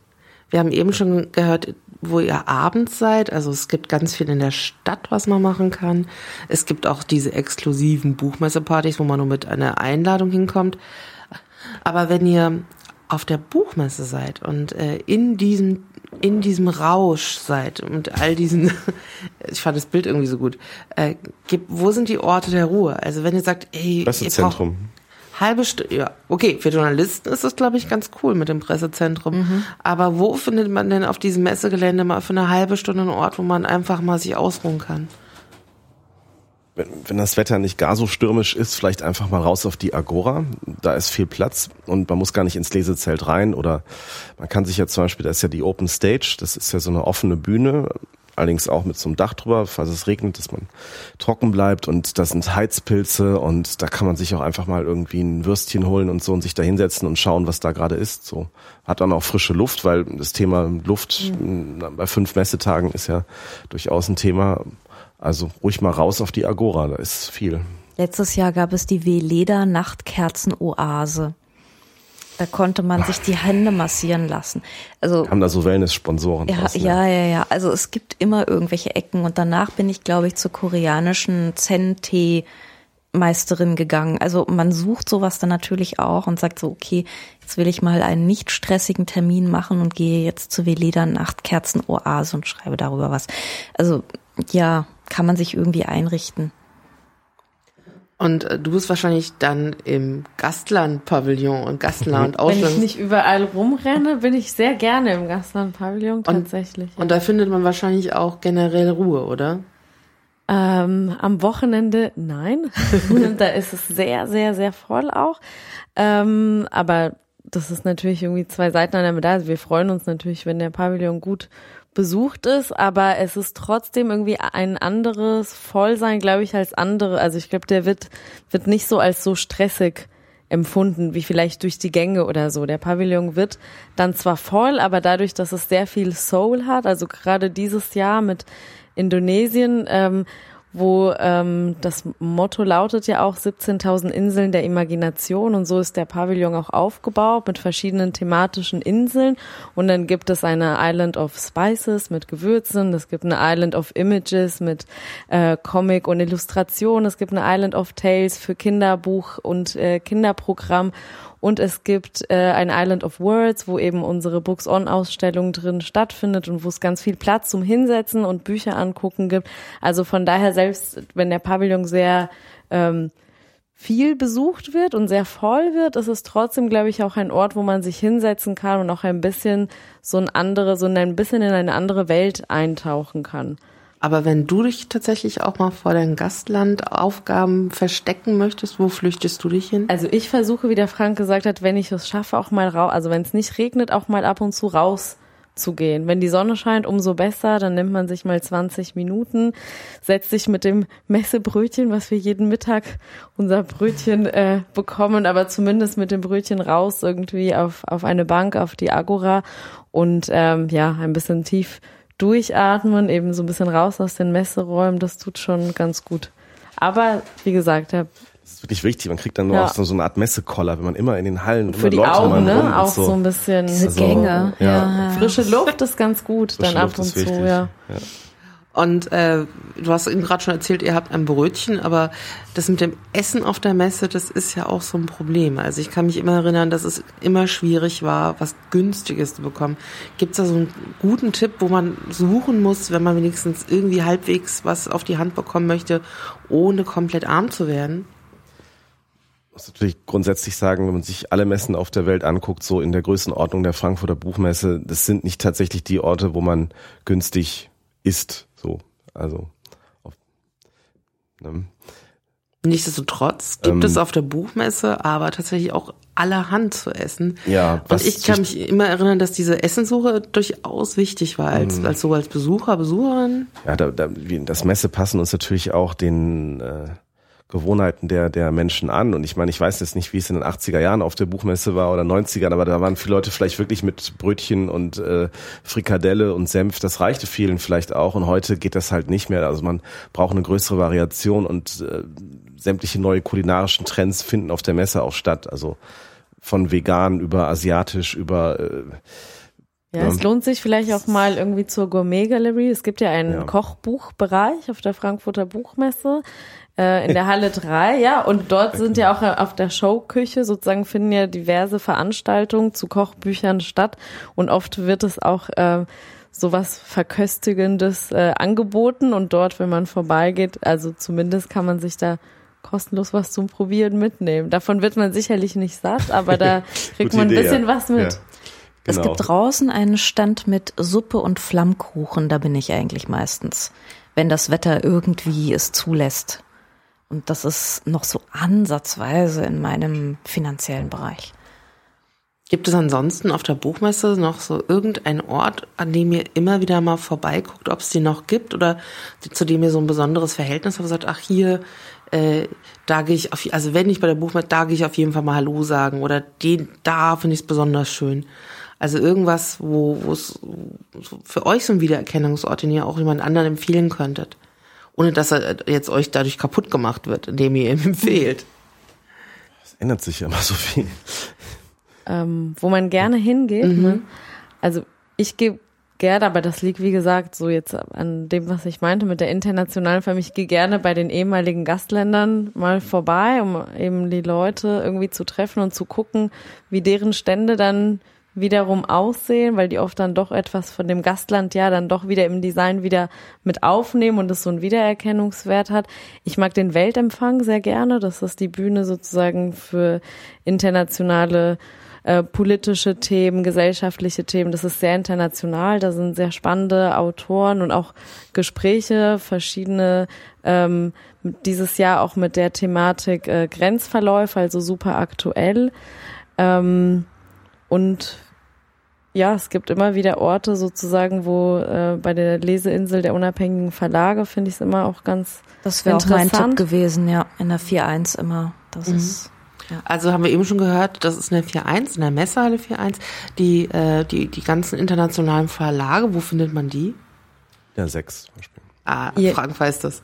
Wir haben eben schon gehört, wo ihr abends seid. Also es gibt ganz viel in der Stadt, was man machen kann. Es gibt auch diese exklusiven Buchmessepartys, wo man nur mit einer Einladung hinkommt. Aber wenn ihr auf der Buchmesse seid und äh, in diesem in diesem Rausch seid und all diesen, <laughs> ich fand das Bild irgendwie so gut, äh, gibt, wo sind die Orte der Ruhe? Also wenn ihr sagt, ey, Pressezentrum. Halbe Stunde, ja, okay, für Journalisten ist das, glaube ich, ganz cool mit dem Pressezentrum. Mhm. Aber wo findet man denn auf diesem Messegelände mal für eine halbe Stunde einen Ort, wo man einfach mal sich ausruhen kann? Wenn, wenn das Wetter nicht gar so stürmisch ist, vielleicht einfach mal raus auf die Agora. Da ist viel Platz und man muss gar nicht ins Lesezelt rein oder man kann sich ja zum Beispiel, da ist ja die Open Stage, das ist ja so eine offene Bühne, allerdings auch mit so einem Dach drüber, falls es regnet, dass man trocken bleibt und da sind Heizpilze und da kann man sich auch einfach mal irgendwie ein Würstchen holen und so und sich da hinsetzen und schauen, was da gerade ist. So hat dann auch frische Luft, weil das Thema Luft mhm. bei fünf Messetagen ist ja durchaus ein Thema. Also ruhig mal raus auf die Agora, da ist viel. Letztes Jahr gab es die W-Leder Nachtkerzen-Oase. Da konnte man sich die Hände massieren lassen. Also haben da so Wellness-Sponsoren. Ja, ja, ja, ja. Also es gibt immer irgendwelche Ecken und danach bin ich, glaube ich, zur koreanischen Zen-Tee Meisterin gegangen. Also man sucht sowas dann natürlich auch und sagt so, okay, jetzt will ich mal einen nicht stressigen Termin machen und gehe jetzt zur Veleda Nachtkerzen Oase und schreibe darüber was. Also ja, kann man sich irgendwie einrichten. Und äh, du bist wahrscheinlich dann im Gastland-Pavillon und Gastland auch. Wenn ich nicht überall rumrenne, bin ich sehr gerne im Gastland-Pavillon tatsächlich. Und, und, da findet man wahrscheinlich auch generell Ruhe, oder? Ähm, am Wochenende nein. <laughs> da ist es sehr, sehr, sehr voll auch. Ähm, aber das ist natürlich irgendwie zwei Seiten an der Medaille. Also wir freuen uns natürlich, wenn der Pavillon gut besucht ist, aber es ist trotzdem irgendwie ein anderes Vollsein, glaube ich, als andere. Also ich glaube, der wird, wird nicht so als so stressig empfunden, wie vielleicht durch die Gänge oder so. Der Pavillon wird dann zwar voll, aber dadurch, dass es sehr viel Soul hat, also gerade dieses Jahr mit Indonesien ähm, wo ähm, das Motto lautet ja auch 17.000 Inseln der Imagination. Und so ist der Pavillon auch aufgebaut mit verschiedenen thematischen Inseln. Und dann gibt es eine Island of Spices mit Gewürzen, es gibt eine Island of Images mit äh, Comic und Illustration, es gibt eine Island of Tales für Kinderbuch und äh, Kinderprogramm und es gibt äh, ein Island of Words, wo eben unsere Books On Ausstellung drin stattfindet und wo es ganz viel Platz zum Hinsetzen und Bücher angucken gibt. Also von daher selbst, wenn der Pavillon sehr ähm, viel besucht wird und sehr voll wird, ist es trotzdem, glaube ich, auch ein Ort, wo man sich hinsetzen kann und auch ein bisschen so ein andere, so ein bisschen in eine andere Welt eintauchen kann. Aber wenn du dich tatsächlich auch mal vor deinen Gastlandaufgaben verstecken möchtest, wo flüchtest du dich hin? Also ich versuche, wie der Frank gesagt hat, wenn ich es schaffe, auch mal raus, also wenn es nicht regnet, auch mal ab und zu raus zu gehen. Wenn die Sonne scheint, umso besser. Dann nimmt man sich mal 20 Minuten, setzt sich mit dem Messebrötchen, was wir jeden Mittag unser Brötchen äh, bekommen, aber zumindest mit dem Brötchen raus irgendwie auf, auf eine Bank, auf die Agora und ähm, ja, ein bisschen tief durchatmen, eben so ein bisschen raus aus den Messeräumen, das tut schon ganz gut. Aber wie gesagt, ja, das ist wirklich wichtig. Man kriegt dann nur ja. auch so, so eine Art Messekoller, wenn man immer in den Hallen für die Leute Augen, ne? Auch so. so. ein bisschen diese also, Gänge. Ja. ja. Frische Luft ist ganz gut, Frische dann ab und zu, ja. Und äh, du hast eben gerade schon erzählt, ihr habt ein Brötchen, aber das mit dem Essen auf der Messe, das ist ja auch so ein Problem. Also ich kann mich immer erinnern, dass es immer schwierig war, was Günstiges zu bekommen. Gibt es da so einen guten Tipp, wo man suchen muss, wenn man wenigstens irgendwie halbwegs was auf die Hand bekommen möchte, ohne komplett arm zu werden? Ich muss natürlich grundsätzlich sagen, wenn man sich alle Messen auf der Welt anguckt, so in der Größenordnung der Frankfurter Buchmesse, das sind nicht tatsächlich die Orte, wo man günstig isst so, also. Auf, ne? Nichtsdestotrotz gibt ähm, es auf der Buchmesse aber tatsächlich auch allerhand zu essen. Ja, was und ich kann mich immer erinnern, dass diese Essensuche durchaus wichtig war, als, mhm. als so als Besucher, Besucherin. Ja, da, da, das Messe passen uns natürlich auch den äh, Gewohnheiten der, der Menschen an. Und ich meine, ich weiß jetzt nicht, wie es in den 80er Jahren auf der Buchmesse war oder 90ern, aber da waren viele Leute vielleicht wirklich mit Brötchen und äh, Frikadelle und Senf. Das reichte vielen vielleicht auch. Und heute geht das halt nicht mehr. Also man braucht eine größere Variation und äh, sämtliche neue kulinarischen Trends finden auf der Messe auch statt. Also von vegan über asiatisch über äh, ja, es lohnt sich vielleicht auch mal irgendwie zur Gourmet Gallery. Es gibt ja einen ja. Kochbuchbereich auf der Frankfurter Buchmesse in der <laughs> Halle 3, ja, und dort sind ja auch auf der Showküche sozusagen finden ja diverse Veranstaltungen zu Kochbüchern statt und oft wird es auch äh, sowas Verköstigendes äh, angeboten und dort, wenn man vorbeigeht, also zumindest kann man sich da kostenlos was zum Probieren mitnehmen. Davon wird man sicherlich nicht satt, aber da <laughs> kriegt man ein Idee, bisschen ja. was mit. Ja. Genau. Es gibt draußen einen Stand mit Suppe und Flammkuchen, da bin ich eigentlich meistens, wenn das Wetter irgendwie es zulässt. Und das ist noch so ansatzweise in meinem finanziellen Bereich. Gibt es ansonsten auf der Buchmesse noch so irgendeinen Ort, an dem ihr immer wieder mal vorbeiguckt, ob es die noch gibt oder zu dem ihr so ein besonderes Verhältnis habt, sagt, ach hier, äh, da gehe ich auf, also wenn ich bei der Buchmesse, da gehe ich auf jeden Fall mal Hallo sagen oder den, da finde ich es besonders schön. Also irgendwas, wo es für euch so ein Wiedererkennungsort, den ihr auch jemand anderen empfehlen könntet. Ohne dass er jetzt euch dadurch kaputt gemacht wird, indem ihr ihm empfehlt. Es ändert sich ja immer so viel. Ähm, wo man gerne hingeht. Mhm. Ne? Also ich gehe gerne, aber das liegt wie gesagt so jetzt an dem, was ich meinte mit der internationalen Familie. Ich gehe gerne bei den ehemaligen Gastländern mal vorbei, um eben die Leute irgendwie zu treffen und zu gucken, wie deren Stände dann wiederum aussehen, weil die oft dann doch etwas von dem Gastland ja dann doch wieder im Design wieder mit aufnehmen und es so einen Wiedererkennungswert hat. Ich mag den Weltempfang sehr gerne. Das ist die Bühne sozusagen für internationale äh, politische Themen, gesellschaftliche Themen. Das ist sehr international. Da sind sehr spannende Autoren und auch Gespräche, verschiedene ähm, dieses Jahr auch mit der Thematik äh, Grenzverläufe, also super aktuell. Ähm, und ja, es gibt immer wieder Orte sozusagen, wo äh, bei der Leseinsel der unabhängigen Verlage finde ich es immer auch ganz Das wäre auch mein Tipp gewesen, ja, in der 4.1 immer. Das mhm. ist ja. Also haben wir eben schon gehört, das ist eine 4.1, in der Messehalle 4.1. Die, äh, die, die ganzen internationalen Verlage, wo findet man die? Ja, sechs zum Beispiel. Ah, Je, Frank weiß das.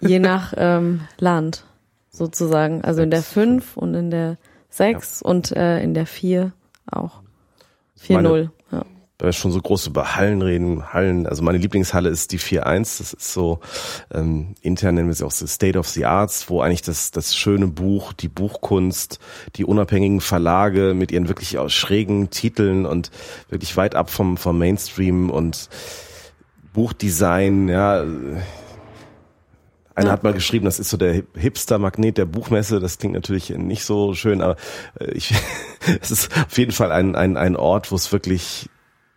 Je nach ähm, Land sozusagen. Also sechs, in der 5 und in der 6 ja. und äh, in der 4 auch. 4-0. Ja. Weil wir schon so groß über Hallen reden, Hallen, also meine Lieblingshalle ist die 4.1, das ist so, ähm, intern nennen wir sie auch so State of the Arts, wo eigentlich das, das schöne Buch, die Buchkunst, die unabhängigen Verlage mit ihren wirklich schrägen Titeln und wirklich weit ab vom, vom Mainstream und Buchdesign, ja, einer ja. hat mal geschrieben, das ist so der Hipster-Magnet der Buchmesse. Das klingt natürlich nicht so schön, aber äh, ich, <laughs> es ist auf jeden Fall ein, ein, ein Ort, wo es wirklich,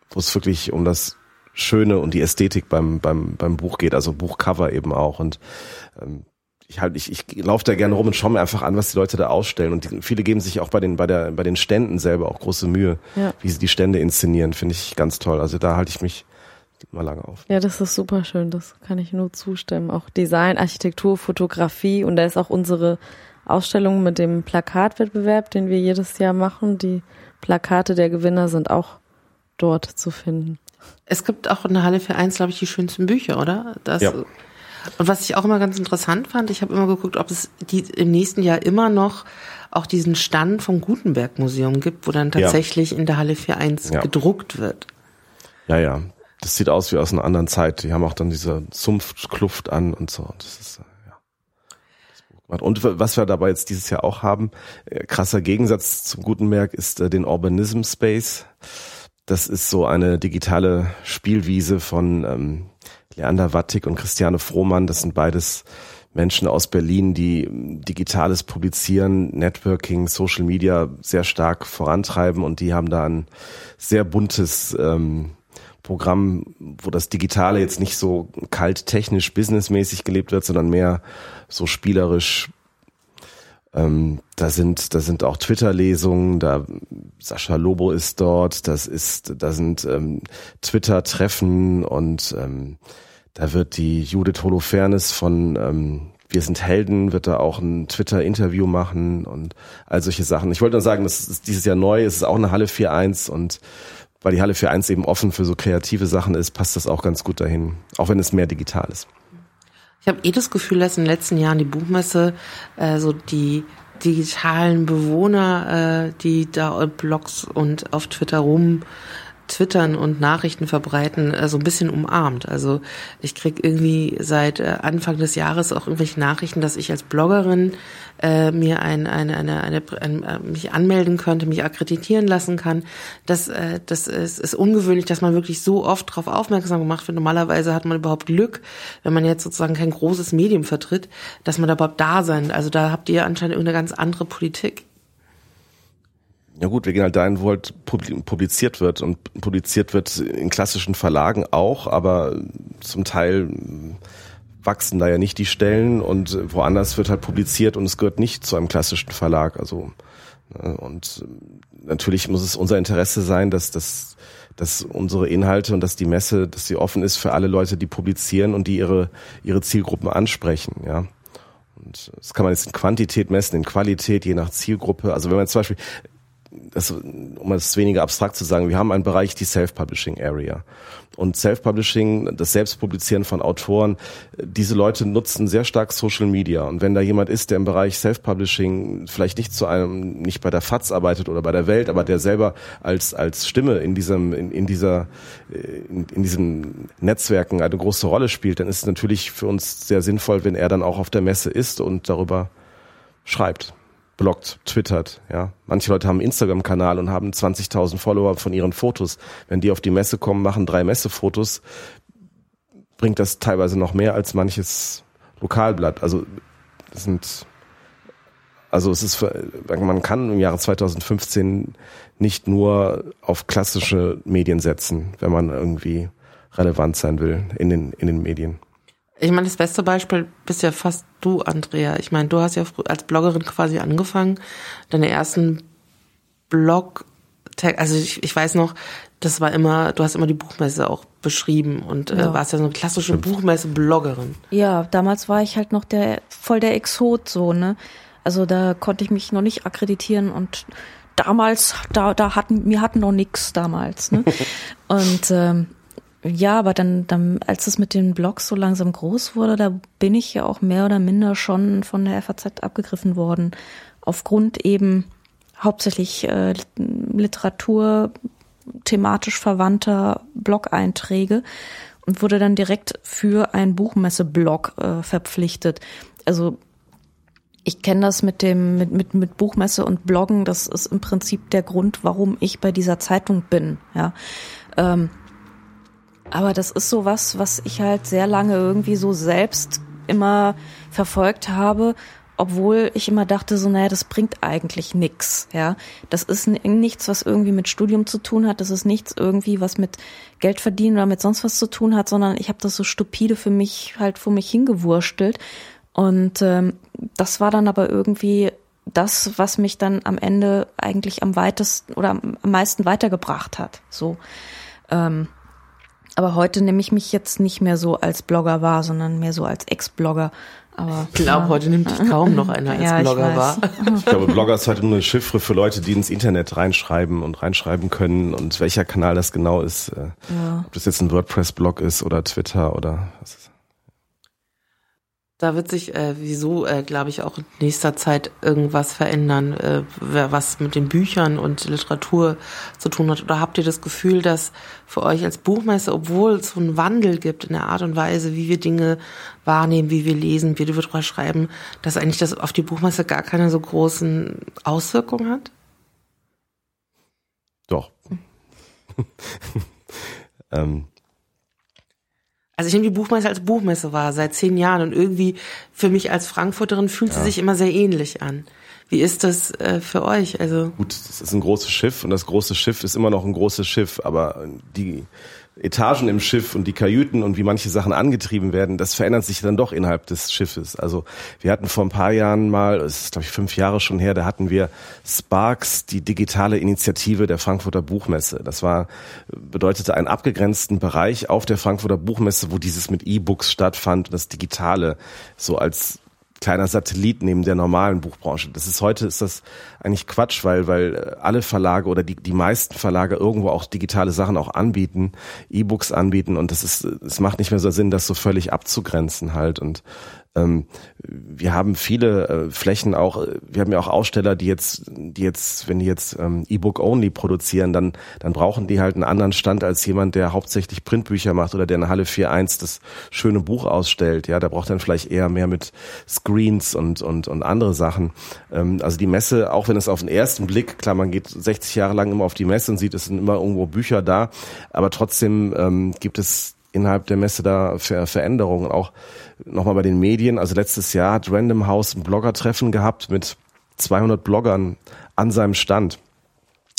wo es wirklich um das Schöne und die Ästhetik beim, beim, beim Buch geht, also Buchcover eben auch. Und ähm, ich halt, ich, ich laufe da gerne rum und schaue mir einfach an, was die Leute da ausstellen. Und die, viele geben sich auch bei den, bei der, bei den Ständen selber auch große Mühe, ja. wie sie die Stände inszenieren, finde ich ganz toll. Also da halte ich mich mal lange auf. Ja, das ist super schön. Das kann ich nur zustimmen. Auch Design, Architektur, Fotografie und da ist auch unsere Ausstellung mit dem Plakatwettbewerb, den wir jedes Jahr machen. Die Plakate der Gewinner sind auch dort zu finden. Es gibt auch in der Halle für eins, glaube ich, die schönsten Bücher, oder? Das, ja. Und was ich auch immer ganz interessant fand, ich habe immer geguckt, ob es die im nächsten Jahr immer noch auch diesen Stand vom Gutenberg Museum gibt, wo dann tatsächlich ja. in der Halle 4.1 ja. gedruckt wird. Ja, ja, das sieht aus wie aus einer anderen Zeit. Die haben auch dann diese Sumpfkluft an und so. Das ist, äh, ja. Und was wir dabei jetzt dieses Jahr auch haben, äh, krasser Gegensatz zum Gutenberg ist äh, den Urbanism Space. Das ist so eine digitale Spielwiese von ähm, Leander Wattig und Christiane Frohmann. Das sind beides Menschen aus Berlin, die ähm, digitales Publizieren, Networking, Social Media sehr stark vorantreiben und die haben da ein sehr buntes ähm, Programm, wo das Digitale jetzt nicht so kalt technisch businessmäßig gelebt wird, sondern mehr so spielerisch. Ähm, da sind da sind auch Twitter-Lesungen, da Sascha Lobo ist dort, das ist da sind ähm, Twitter-Treffen und ähm, da wird die Judith Holofernes von ähm, Wir sind Helden wird da auch ein Twitter-Interview machen und all solche Sachen. Ich wollte nur sagen, das ist dieses Jahr neu, es ist auch eine Halle 4.1 und weil die Halle 4.1 eben offen für so kreative Sachen ist, passt das auch ganz gut dahin, auch wenn es mehr digital ist. Ich habe eh das Gefühl, dass in den letzten Jahren die Buchmesse äh, so die digitalen Bewohner, äh, die da Blogs und auf Twitter rum twittern und Nachrichten verbreiten, äh, so ein bisschen umarmt. Also ich krieg irgendwie seit äh, Anfang des Jahres auch irgendwelche Nachrichten, dass ich als Bloggerin äh, mir ein, eine, eine, eine, ein, äh, mich anmelden könnte, mich akkreditieren lassen kann. Das, äh, das ist, ist ungewöhnlich, dass man wirklich so oft darauf aufmerksam gemacht wird. Normalerweise hat man überhaupt Glück, wenn man jetzt sozusagen kein großes Medium vertritt, dass man da überhaupt da sein. Also da habt ihr anscheinend irgendeine ganz andere Politik. Ja gut, wir gehen halt dahin, wo halt publiziert wird und publiziert wird in klassischen Verlagen auch, aber zum Teil wachsen da ja nicht die Stellen und woanders wird halt publiziert und es gehört nicht zu einem klassischen Verlag. Also ne, und natürlich muss es unser Interesse sein, dass das dass unsere Inhalte und dass die Messe, dass sie offen ist für alle Leute, die publizieren und die ihre ihre Zielgruppen ansprechen, ja. Und das kann man jetzt in Quantität messen, in Qualität, je nach Zielgruppe. Also wenn man zum Beispiel, das, um es weniger abstrakt zu sagen, wir haben einen Bereich, die Self-Publishing Area. Und Self-Publishing, das Selbstpublizieren von Autoren, diese Leute nutzen sehr stark Social Media. Und wenn da jemand ist, der im Bereich Self-Publishing vielleicht nicht zu einem, nicht bei der FAZ arbeitet oder bei der Welt, aber der selber als, als Stimme in diesem, in, in dieser, in, in diesen Netzwerken eine große Rolle spielt, dann ist es natürlich für uns sehr sinnvoll, wenn er dann auch auf der Messe ist und darüber schreibt bloggt, twittert, ja. Manche Leute haben einen Instagram-Kanal und haben 20.000 Follower von ihren Fotos. Wenn die auf die Messe kommen, machen drei Messefotos, bringt das teilweise noch mehr als manches Lokalblatt. Also, das sind, also es ist, man kann im Jahre 2015 nicht nur auf klassische Medien setzen, wenn man irgendwie relevant sein will in den, in den Medien. Ich meine, das beste Beispiel bist ja fast du, Andrea. Ich meine, du hast ja als Bloggerin quasi angefangen. Deine ersten Blog, also ich, ich weiß noch, das war immer, du hast immer die Buchmesse auch beschrieben und äh, ja. äh, warst ja so eine klassische Buchmesse-Bloggerin. Ja, damals war ich halt noch der voll der Exot so, ne? Also da konnte ich mich noch nicht akkreditieren und damals, da, da hatten, wir hatten noch nix damals, ne? <laughs> und ähm, ja, aber dann, dann, als es mit den Blogs so langsam groß wurde, da bin ich ja auch mehr oder minder schon von der FAZ abgegriffen worden. Aufgrund eben hauptsächlich äh, Literatur, thematisch verwandter Blog-Einträge und wurde dann direkt für ein Buchmesse-Blog äh, verpflichtet. Also ich kenne das mit dem mit, mit mit Buchmesse und Bloggen. Das ist im Prinzip der Grund, warum ich bei dieser Zeitung bin. Ja, ähm, aber das ist so was, was ich halt sehr lange irgendwie so selbst immer verfolgt habe, obwohl ich immer dachte, so, naja, das bringt eigentlich nix, ja. Das ist nichts, was irgendwie mit Studium zu tun hat, das ist nichts irgendwie, was mit Geld verdienen oder mit sonst was zu tun hat, sondern ich habe das so stupide für mich halt vor mich hingewurstelt. Und ähm, das war dann aber irgendwie das, was mich dann am Ende eigentlich am weitesten oder am meisten weitergebracht hat. So. Ähm, aber heute nehme ich mich jetzt nicht mehr so als Blogger wahr, sondern mehr so als Ex-Blogger. Aber ich glaube, ja. heute nimmt dich kaum noch einer als ja, Blogger wahr. <laughs> Ich glaube, Blogger ist heute nur eine Chiffre für Leute, die ins Internet reinschreiben und reinschreiben können und welcher Kanal das genau ist. Äh, ja. Ob das jetzt ein WordPress-Blog ist oder Twitter oder was ist da wird sich äh, wieso, äh, glaube ich, auch in nächster Zeit irgendwas verändern, äh, was mit den Büchern und Literatur zu tun hat. Oder habt ihr das Gefühl, dass für euch als Buchmesse, obwohl es so einen Wandel gibt in der Art und Weise, wie wir Dinge wahrnehmen, wie wir lesen, wie wir darüber schreiben, dass eigentlich das auf die Buchmesse gar keine so großen Auswirkungen hat? Doch. <laughs> ähm, also ich nehme die Buchmesse als Buchmesse wahr, seit zehn Jahren und irgendwie für mich als Frankfurterin fühlt sie sich immer sehr ähnlich an. Wie ist das äh, für euch? Also gut, das ist ein großes Schiff und das große Schiff ist immer noch ein großes Schiff, aber die Etagen im Schiff und die Kajüten und wie manche Sachen angetrieben werden, das verändert sich dann doch innerhalb des Schiffes. Also wir hatten vor ein paar Jahren mal, es ist glaube ich fünf Jahre schon her, da hatten wir Sparks, die digitale Initiative der Frankfurter Buchmesse. Das war bedeutete einen abgegrenzten Bereich auf der Frankfurter Buchmesse, wo dieses mit E-Books stattfand das Digitale so als kleiner Satellit neben der normalen Buchbranche. Das ist heute ist das eigentlich Quatsch, weil weil äh, alle Verlage oder die die meisten Verlage irgendwo auch digitale Sachen auch anbieten, E-Books anbieten und das ist es macht nicht mehr so Sinn, das so völlig abzugrenzen halt und ähm, wir haben viele äh, Flächen auch, äh, wir haben ja auch Aussteller, die jetzt, die jetzt, wenn die jetzt ähm, E-Book only produzieren, dann, dann brauchen die halt einen anderen Stand als jemand, der hauptsächlich Printbücher macht oder der in Halle 4.1 das schöne Buch ausstellt. Ja, der braucht dann vielleicht eher mehr mit Screens und, und, und andere Sachen. Ähm, also die Messe, auch wenn es auf den ersten Blick, klar, man geht 60 Jahre lang immer auf die Messe und sieht, es sind immer irgendwo Bücher da, aber trotzdem ähm, gibt es innerhalb der Messe da Ver Veränderungen. Auch nochmal bei den Medien. Also letztes Jahr hat Random House ein Bloggertreffen gehabt mit 200 Bloggern an seinem Stand.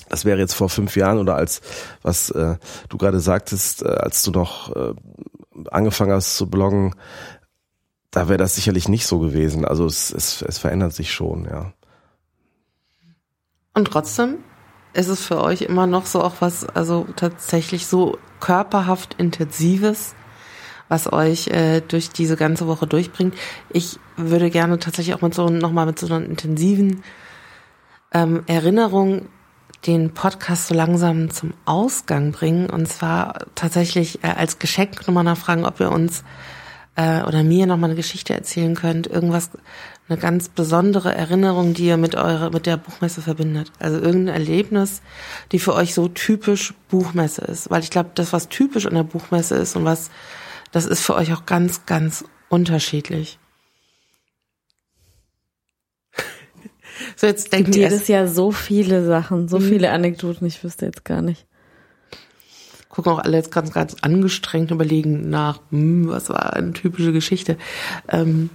Das wäre jetzt vor fünf Jahren oder als, was äh, du gerade sagtest, äh, als du noch äh, angefangen hast zu bloggen, da wäre das sicherlich nicht so gewesen. Also es, es, es verändert sich schon, ja. Und trotzdem ist es für euch immer noch so auch was, also tatsächlich so körperhaft intensives, was euch äh, durch diese ganze Woche durchbringt. Ich würde gerne tatsächlich auch mit so nochmal mit so einer intensiven ähm, Erinnerung den Podcast so langsam zum Ausgang bringen und zwar tatsächlich äh, als Geschenk nochmal nachfragen, ob ihr uns äh, oder mir nochmal eine Geschichte erzählen könnt, irgendwas, eine ganz besondere Erinnerung, die ihr mit eurer, mit der Buchmesse verbindet. Also irgendein Erlebnis, die für euch so typisch Buchmesse ist. Weil ich glaube, das, was typisch an der Buchmesse ist und was das ist für euch auch ganz, ganz unterschiedlich. so jetzt denkt ihr jedes Jahr so viele Sachen, so mhm. viele Anekdoten, ich wüsste jetzt gar nicht. Gucken auch alle jetzt ganz, ganz angestrengt überlegen nach, hm, was war eine typische Geschichte. Ähm.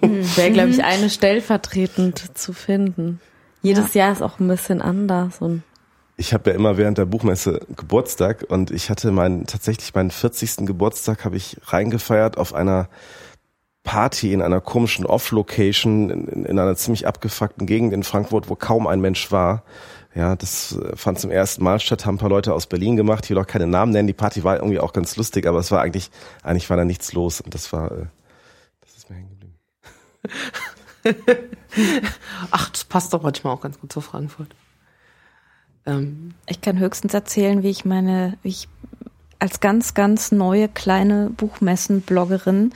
Wäre, glaube ich, <laughs> eine stellvertretend zu finden. Jedes ja. Jahr ist auch ein bisschen anders und ich habe ja immer während der Buchmesse Geburtstag und ich hatte meinen tatsächlich meinen 40. Geburtstag habe ich reingefeiert auf einer Party in einer komischen Off-Location in, in, einer ziemlich abgefuckten Gegend in Frankfurt, wo kaum ein Mensch war. Ja, das äh, fand zum ersten Mal statt, haben ein paar Leute aus Berlin gemacht. Ich will auch keine Namen nennen. Die Party war irgendwie auch ganz lustig, aber es war eigentlich, eigentlich war da nichts los und das war, äh, das ist mir hängen geblieben. <laughs> Ach, das passt doch manchmal auch ganz gut zu Frankfurt. Ähm, ich kann höchstens erzählen, wie ich meine, wie ich als ganz, ganz neue kleine Buchmessen-Bloggerin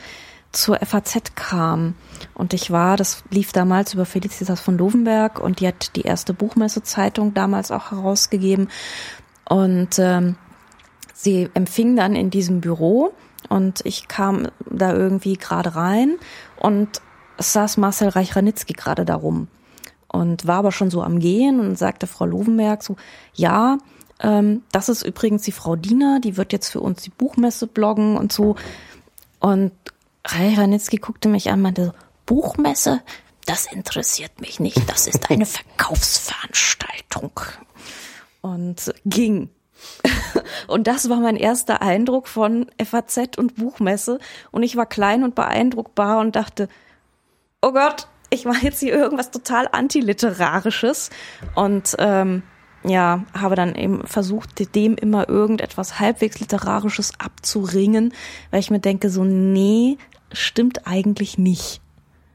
zur FAZ kam. Und ich war, das lief damals über Felicitas von Lovenberg und die hat die erste Buchmesse-Zeitung damals auch herausgegeben. Und ähm, sie empfing dann in diesem Büro und ich kam da irgendwie gerade rein und es saß Marcel Reich-Ranitzky gerade darum und war aber schon so am Gehen und sagte Frau Lovenberg so, ja, ähm, das ist übrigens die Frau Diener, die wird jetzt für uns die Buchmesse bloggen und so. Und Ray Ranitzky guckte mich an und meinte, Buchmesse? Das interessiert mich nicht. Das ist <laughs> eine Verkaufsveranstaltung. Und ging. <laughs> Und das war mein erster Eindruck von FAZ und Buchmesse. Und ich war klein und beeindruckbar und dachte, oh Gott, ich mache jetzt hier irgendwas total antiliterarisches und ähm, ja, habe dann eben versucht, dem immer irgendetwas halbwegs literarisches abzuringen, weil ich mir denke, so, nee, stimmt eigentlich nicht.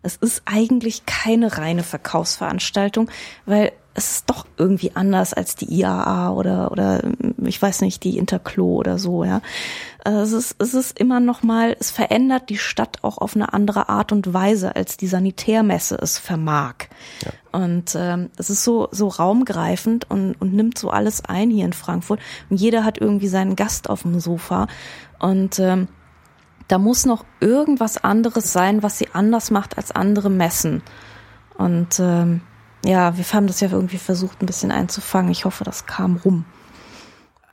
Es ist eigentlich keine reine Verkaufsveranstaltung, weil es ist doch irgendwie anders als die IAA oder oder ich weiß nicht die Interclo oder so ja es ist es ist immer noch mal es verändert die Stadt auch auf eine andere Art und Weise als die Sanitärmesse es vermag ja. und ähm, es ist so so raumgreifend und und nimmt so alles ein hier in Frankfurt und jeder hat irgendwie seinen Gast auf dem Sofa und ähm, da muss noch irgendwas anderes sein, was sie anders macht als andere Messen und ähm, ja, wir haben das ja irgendwie versucht, ein bisschen einzufangen. Ich hoffe, das kam rum.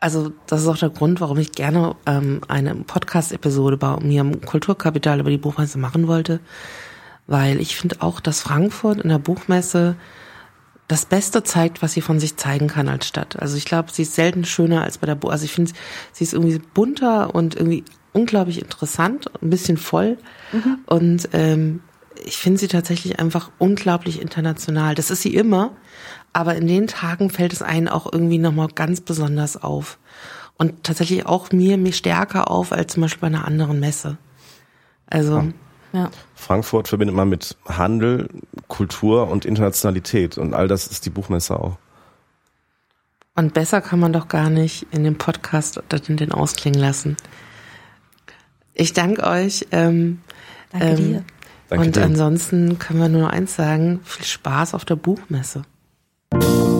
Also das ist auch der Grund, warum ich gerne ähm, eine Podcast-Episode bei mir im Kulturkapital über die Buchmesse machen wollte, weil ich finde auch, dass Frankfurt in der Buchmesse das Beste zeigt, was sie von sich zeigen kann als Stadt. Also ich glaube, sie ist selten schöner als bei der Buch. Also ich finde, sie ist irgendwie bunter und irgendwie unglaublich interessant, ein bisschen voll mhm. und ähm, ich finde sie tatsächlich einfach unglaublich international. Das ist sie immer, aber in den Tagen fällt es einen auch irgendwie nochmal ganz besonders auf. Und tatsächlich auch mir, mir stärker auf als zum Beispiel bei einer anderen Messe. Also. Ja. Frankfurt verbindet man mit Handel, Kultur und Internationalität und all das ist die Buchmesse auch. Und besser kann man doch gar nicht in dem Podcast den ausklingen lassen. Ich danke euch. Ähm, danke ähm, dir. Danke und dir. ansonsten können wir nur noch eins sagen, viel Spaß auf der Buchmesse. Thank you